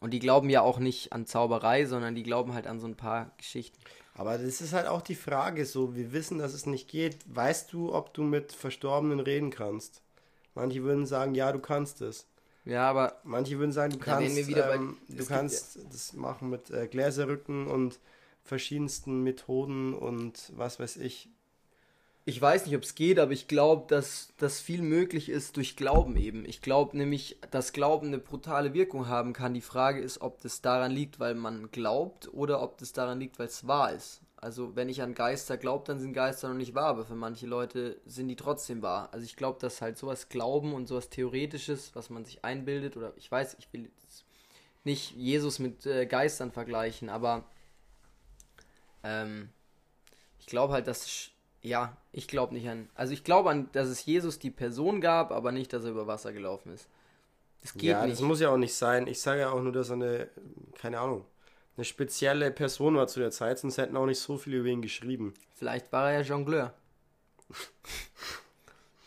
Und die glauben ja auch nicht an Zauberei, sondern die glauben halt an so ein paar Geschichten. Aber das ist halt auch die Frage, so, wir wissen, dass es nicht geht. Weißt du, ob du mit Verstorbenen reden kannst? Manche würden sagen, ja, du kannst es. Ja, aber. Manche würden sagen, du kannst, ähm, du kannst ja. das machen mit äh, Gläserrücken und verschiedensten Methoden und was weiß ich. Ich weiß nicht, ob es geht, aber ich glaube, dass das viel möglich ist durch Glauben eben. Ich glaube nämlich, dass Glauben eine brutale Wirkung haben kann. Die Frage ist, ob das daran liegt, weil man glaubt oder ob das daran liegt, weil es wahr ist. Also wenn ich an Geister glaube, dann sind Geister noch nicht wahr, aber für manche Leute sind die trotzdem wahr. Also ich glaube, dass halt sowas Glauben und sowas Theoretisches, was man sich einbildet, oder ich weiß, ich will nicht Jesus mit äh, Geistern vergleichen, aber ähm, ich glaube halt, dass. Ja, ich glaube nicht an. Also ich glaube an, dass es Jesus die Person gab, aber nicht, dass er über Wasser gelaufen ist. Das geht ja, nicht. das muss ja auch nicht sein. Ich sage ja auch nur, dass er eine, keine Ahnung, eine spezielle Person war zu der Zeit, sonst hätten auch nicht so viele über ihn geschrieben. Vielleicht war er ja Jongleur.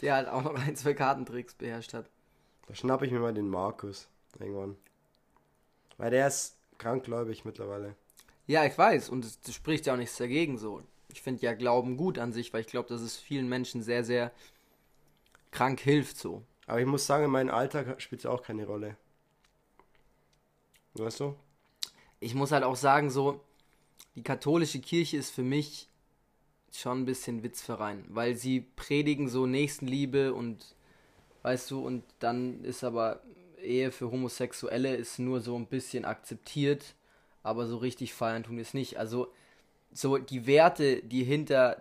der halt auch noch ein, zwei Kartentricks beherrscht hat. Da schnappe ich mir mal den Markus irgendwann. Weil der ist krankgläubig mittlerweile. Ja, ich weiß. Und es spricht ja auch nichts dagegen so. Ich finde ja Glauben gut an sich, weil ich glaube, dass es vielen Menschen sehr, sehr krank hilft so. Aber ich muss sagen, in meinem Alltag spielt es auch keine Rolle. Weißt du? Ich muss halt auch sagen, so, die katholische Kirche ist für mich schon ein bisschen Witzverein, weil sie predigen so Nächstenliebe und weißt du, und dann ist aber Ehe für Homosexuelle ist nur so ein bisschen akzeptiert, aber so richtig feiern tun wir es nicht. Also so die Werte, die hinter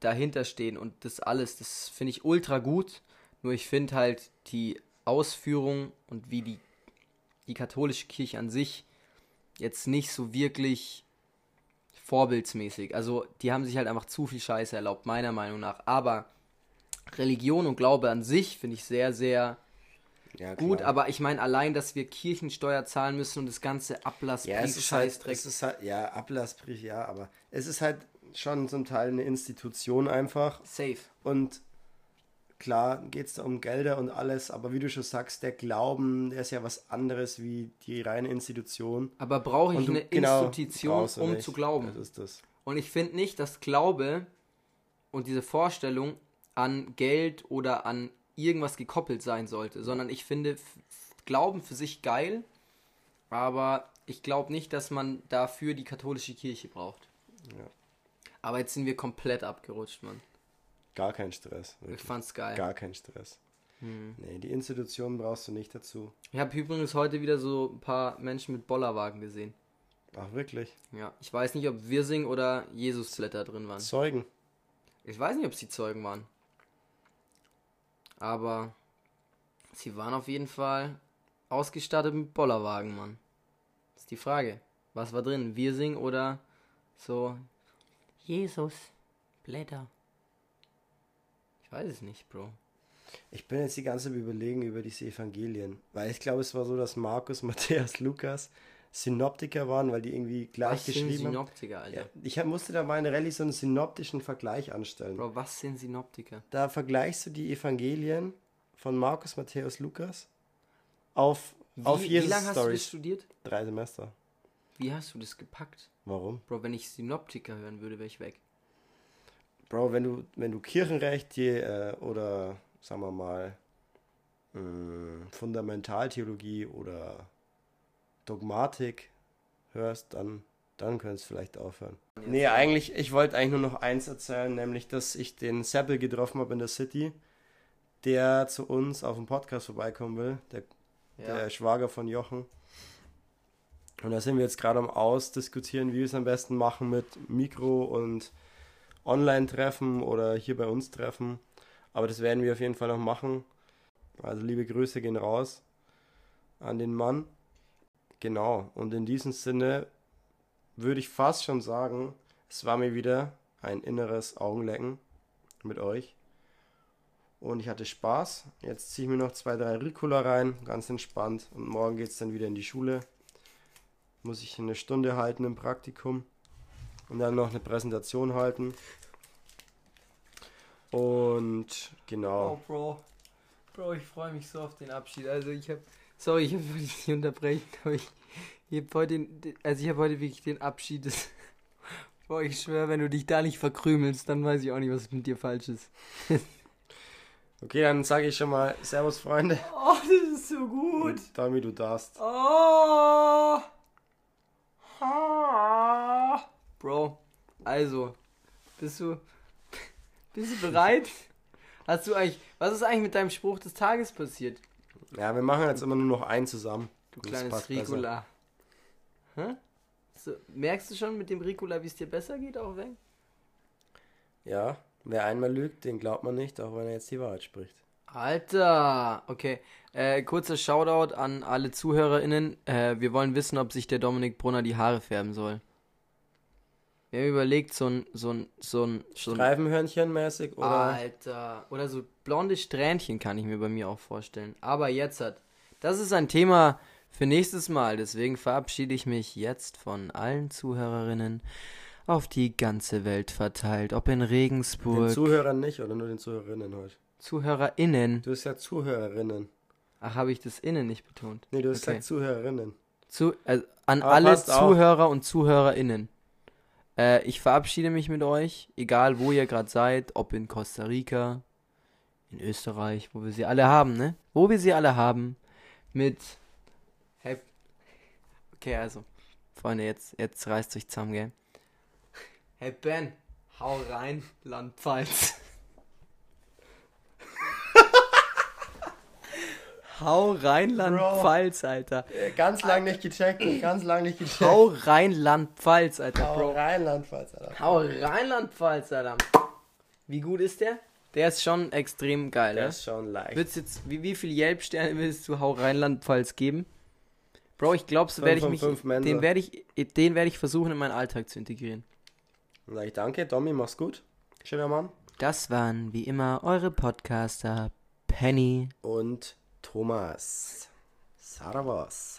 dahinter stehen und das alles, das finde ich ultra gut. Nur ich finde halt die Ausführung und wie die, die katholische Kirche an sich jetzt nicht so wirklich vorbildsmäßig. Also die haben sich halt einfach zu viel Scheiße erlaubt, meiner Meinung nach. Aber Religion und Glaube an sich finde ich sehr, sehr Ja, gut. Aber ich meine allein, dass wir Kirchensteuer zahlen müssen und das ganze Ablassbrief, ja, halt, halt, ja, Ablassbrief, ja, aber es ist halt schon zum Teil eine Institution einfach. Safe. Und klar geht es da um Gelder und alles, aber wie du schon sagst, der Glauben, der ist ja was anderes wie die reine Institution. Aber brauche ich du- eine genau, Institution, um nicht. zu glauben? Das ist das. Und ich finde nicht, dass Glaube und diese Vorstellung an Geld oder an irgendwas gekoppelt sein sollte, sondern ich finde Glauben für sich geil, aber ich glaube nicht, dass man dafür die katholische Kirche braucht. Ja. Aber jetzt sind wir komplett abgerutscht, Mann. Gar kein Stress. Ich Wirklich. fand's geil. Gar kein Stress. Hm. Nee, die Institution brauchst du nicht dazu. Ich habe übrigens heute wieder so ein paar Menschen mit Bollerwagen gesehen. Ach, wirklich? Ja, ich weiß nicht, ob Wirsing oder Jesusblätter drin waren. Zeugen. Ich weiß nicht, ob sie Zeugen waren. Aber sie waren auf jeden Fall ausgestattet mit Bollerwagen, Mann. Das ist die Frage. Was war drin? Wirsing oder so Jesus Blätter? Ich weiß es nicht, Bro. Ich bin jetzt die ganze Zeit überlegen über diese Evangelien. Weil ich glaube, es war so, dass Markus, Matthäus, Lukas Synoptiker waren, weil die irgendwie gleich Was sind geschrieben haben. Synoptiker, Alter? Ja, ich musste da mal in Rallye so einen synoptischen Vergleich anstellen. Bro, was sind Synoptiker? Da vergleichst du die Evangelien von Markus, Matthäus, Lukas auf, Wie, auf wie Jesus lange hast du das studiert? Drei Semester. Wie hast du das gepackt? Warum? Bro, wenn ich Synoptiker hören würde, wäre ich weg. Bro, wenn du, wenn du Kirchenrecht die, äh, oder sagen wir mal mh, Fundamentaltheologie oder Dogmatik hörst, dann, dann könntest du vielleicht aufhören. Nee, eigentlich, ich wollte eigentlich nur noch eins erzählen, nämlich, dass ich den Seppel getroffen habe in der City, der zu uns auf dem Podcast vorbeikommen will, der, der Schwager von Jochen. Und da sind wir jetzt gerade am Ausdiskutieren, wie wir es am besten machen mit Mikro und Online-Treffen oder hier bei uns treffen. Aber das werden wir auf jeden Fall noch machen. Also liebe Grüße gehen raus an den Mann. Genau. Und in diesem Sinne würde ich fast schon sagen, es war mir wieder ein inneres Augenlecken mit euch. Und ich hatte Spaß. Jetzt ziehe ich mir noch zwei, drei Ricola rein, ganz entspannt. Und morgen geht es dann wieder in die Schule. Muss ich eine Stunde halten im Praktikum. Und dann noch eine Präsentation halten. Und genau. Oh, Bro. Bro, ich freue mich so auf den Abschied. Also ich habe, sorry, ich wollte dich nicht unterbrechen, aber ich, ich habe heute, den, also ich habe heute wirklich den Abschied des, Bro, ich schwöre, wenn du dich da nicht verkrümelst, dann weiß ich auch nicht, was mit dir falsch ist. Okay, dann sage ich schon mal Servus, Freunde. Oh, das ist so gut. Und Tommy, du darfst. Oh. Bro, also, bist du, bist du bereit? Hast du eigentlich, was ist eigentlich mit deinem Spruch des Tages passiert? Ja, wir machen jetzt immer nur noch einen zusammen. Du Das kleines. Ricola. Hä? So, merkst du schon mit dem Ricola, wie es dir besser geht, auch weg? Ja, wer einmal lügt, den glaubt man nicht, auch wenn er jetzt die Wahrheit spricht. Alter, okay. Äh, kurzer Shoutout an alle ZuhörerInnen. Äh, wir wollen wissen, ob sich der Dominik Brunner die Haare färben soll. Wir haben überlegt, so ein, so ein, so ein, so ein Streifenhörnchen-mäßig oder? Alter. Oder so blonde Strähnchen kann ich mir bei mir auch vorstellen. Aber jetzt hat. Das ist ein Thema für nächstes Mal. Deswegen verabschiede ich mich jetzt von allen Zuhörerinnen auf die ganze Welt verteilt. Ob in Den Regensburg. Zuhörern nicht oder nur den Zuhörerinnen heute? ZuhörerInnen. Du hast ja Zuhörerinnen. Ach, habe ich das innen nicht betont? Nee, du hast Okay. gesagt Zuhörerinnen. Zu, äh, an Aber alle passt auch. Zuhörer und ZuhörerInnen. Äh, ich verabschiede mich mit euch, egal wo ihr gerade seid, ob in Costa Rica, in Österreich, wo wir sie alle haben, ne? Wo wir sie alle haben, mit. Okay, also, Freunde, jetzt, jetzt reißt euch zusammen, gell? Hey Ben, hau rein, Landpfalz. Hau Rheinland-Pfalz, Alter. Äh, Ganz lang nicht gecheckt, ganz lang nicht gecheckt. Hau Rheinland-Pfalz, Alter, Hau Bro. Rheinland-Pfalz, Alter. Hau Rheinland-Pfalz, Alter. Wie gut ist der? Der ist schon extrem geil, Der ne? ist schon leicht. Würdest jetzt, wie, wie viel Yelp-Sterne würdest du Hau Rheinland-Pfalz geben? Bro, ich glaube, so werde ich mich, den werde ich, den werde ich versuchen, in meinen Alltag zu integrieren. Sag ich danke, Tommy, mach's gut. Schöner Mann. Das waren, wie immer, eure Podcaster Penny Und Thomas. Servus.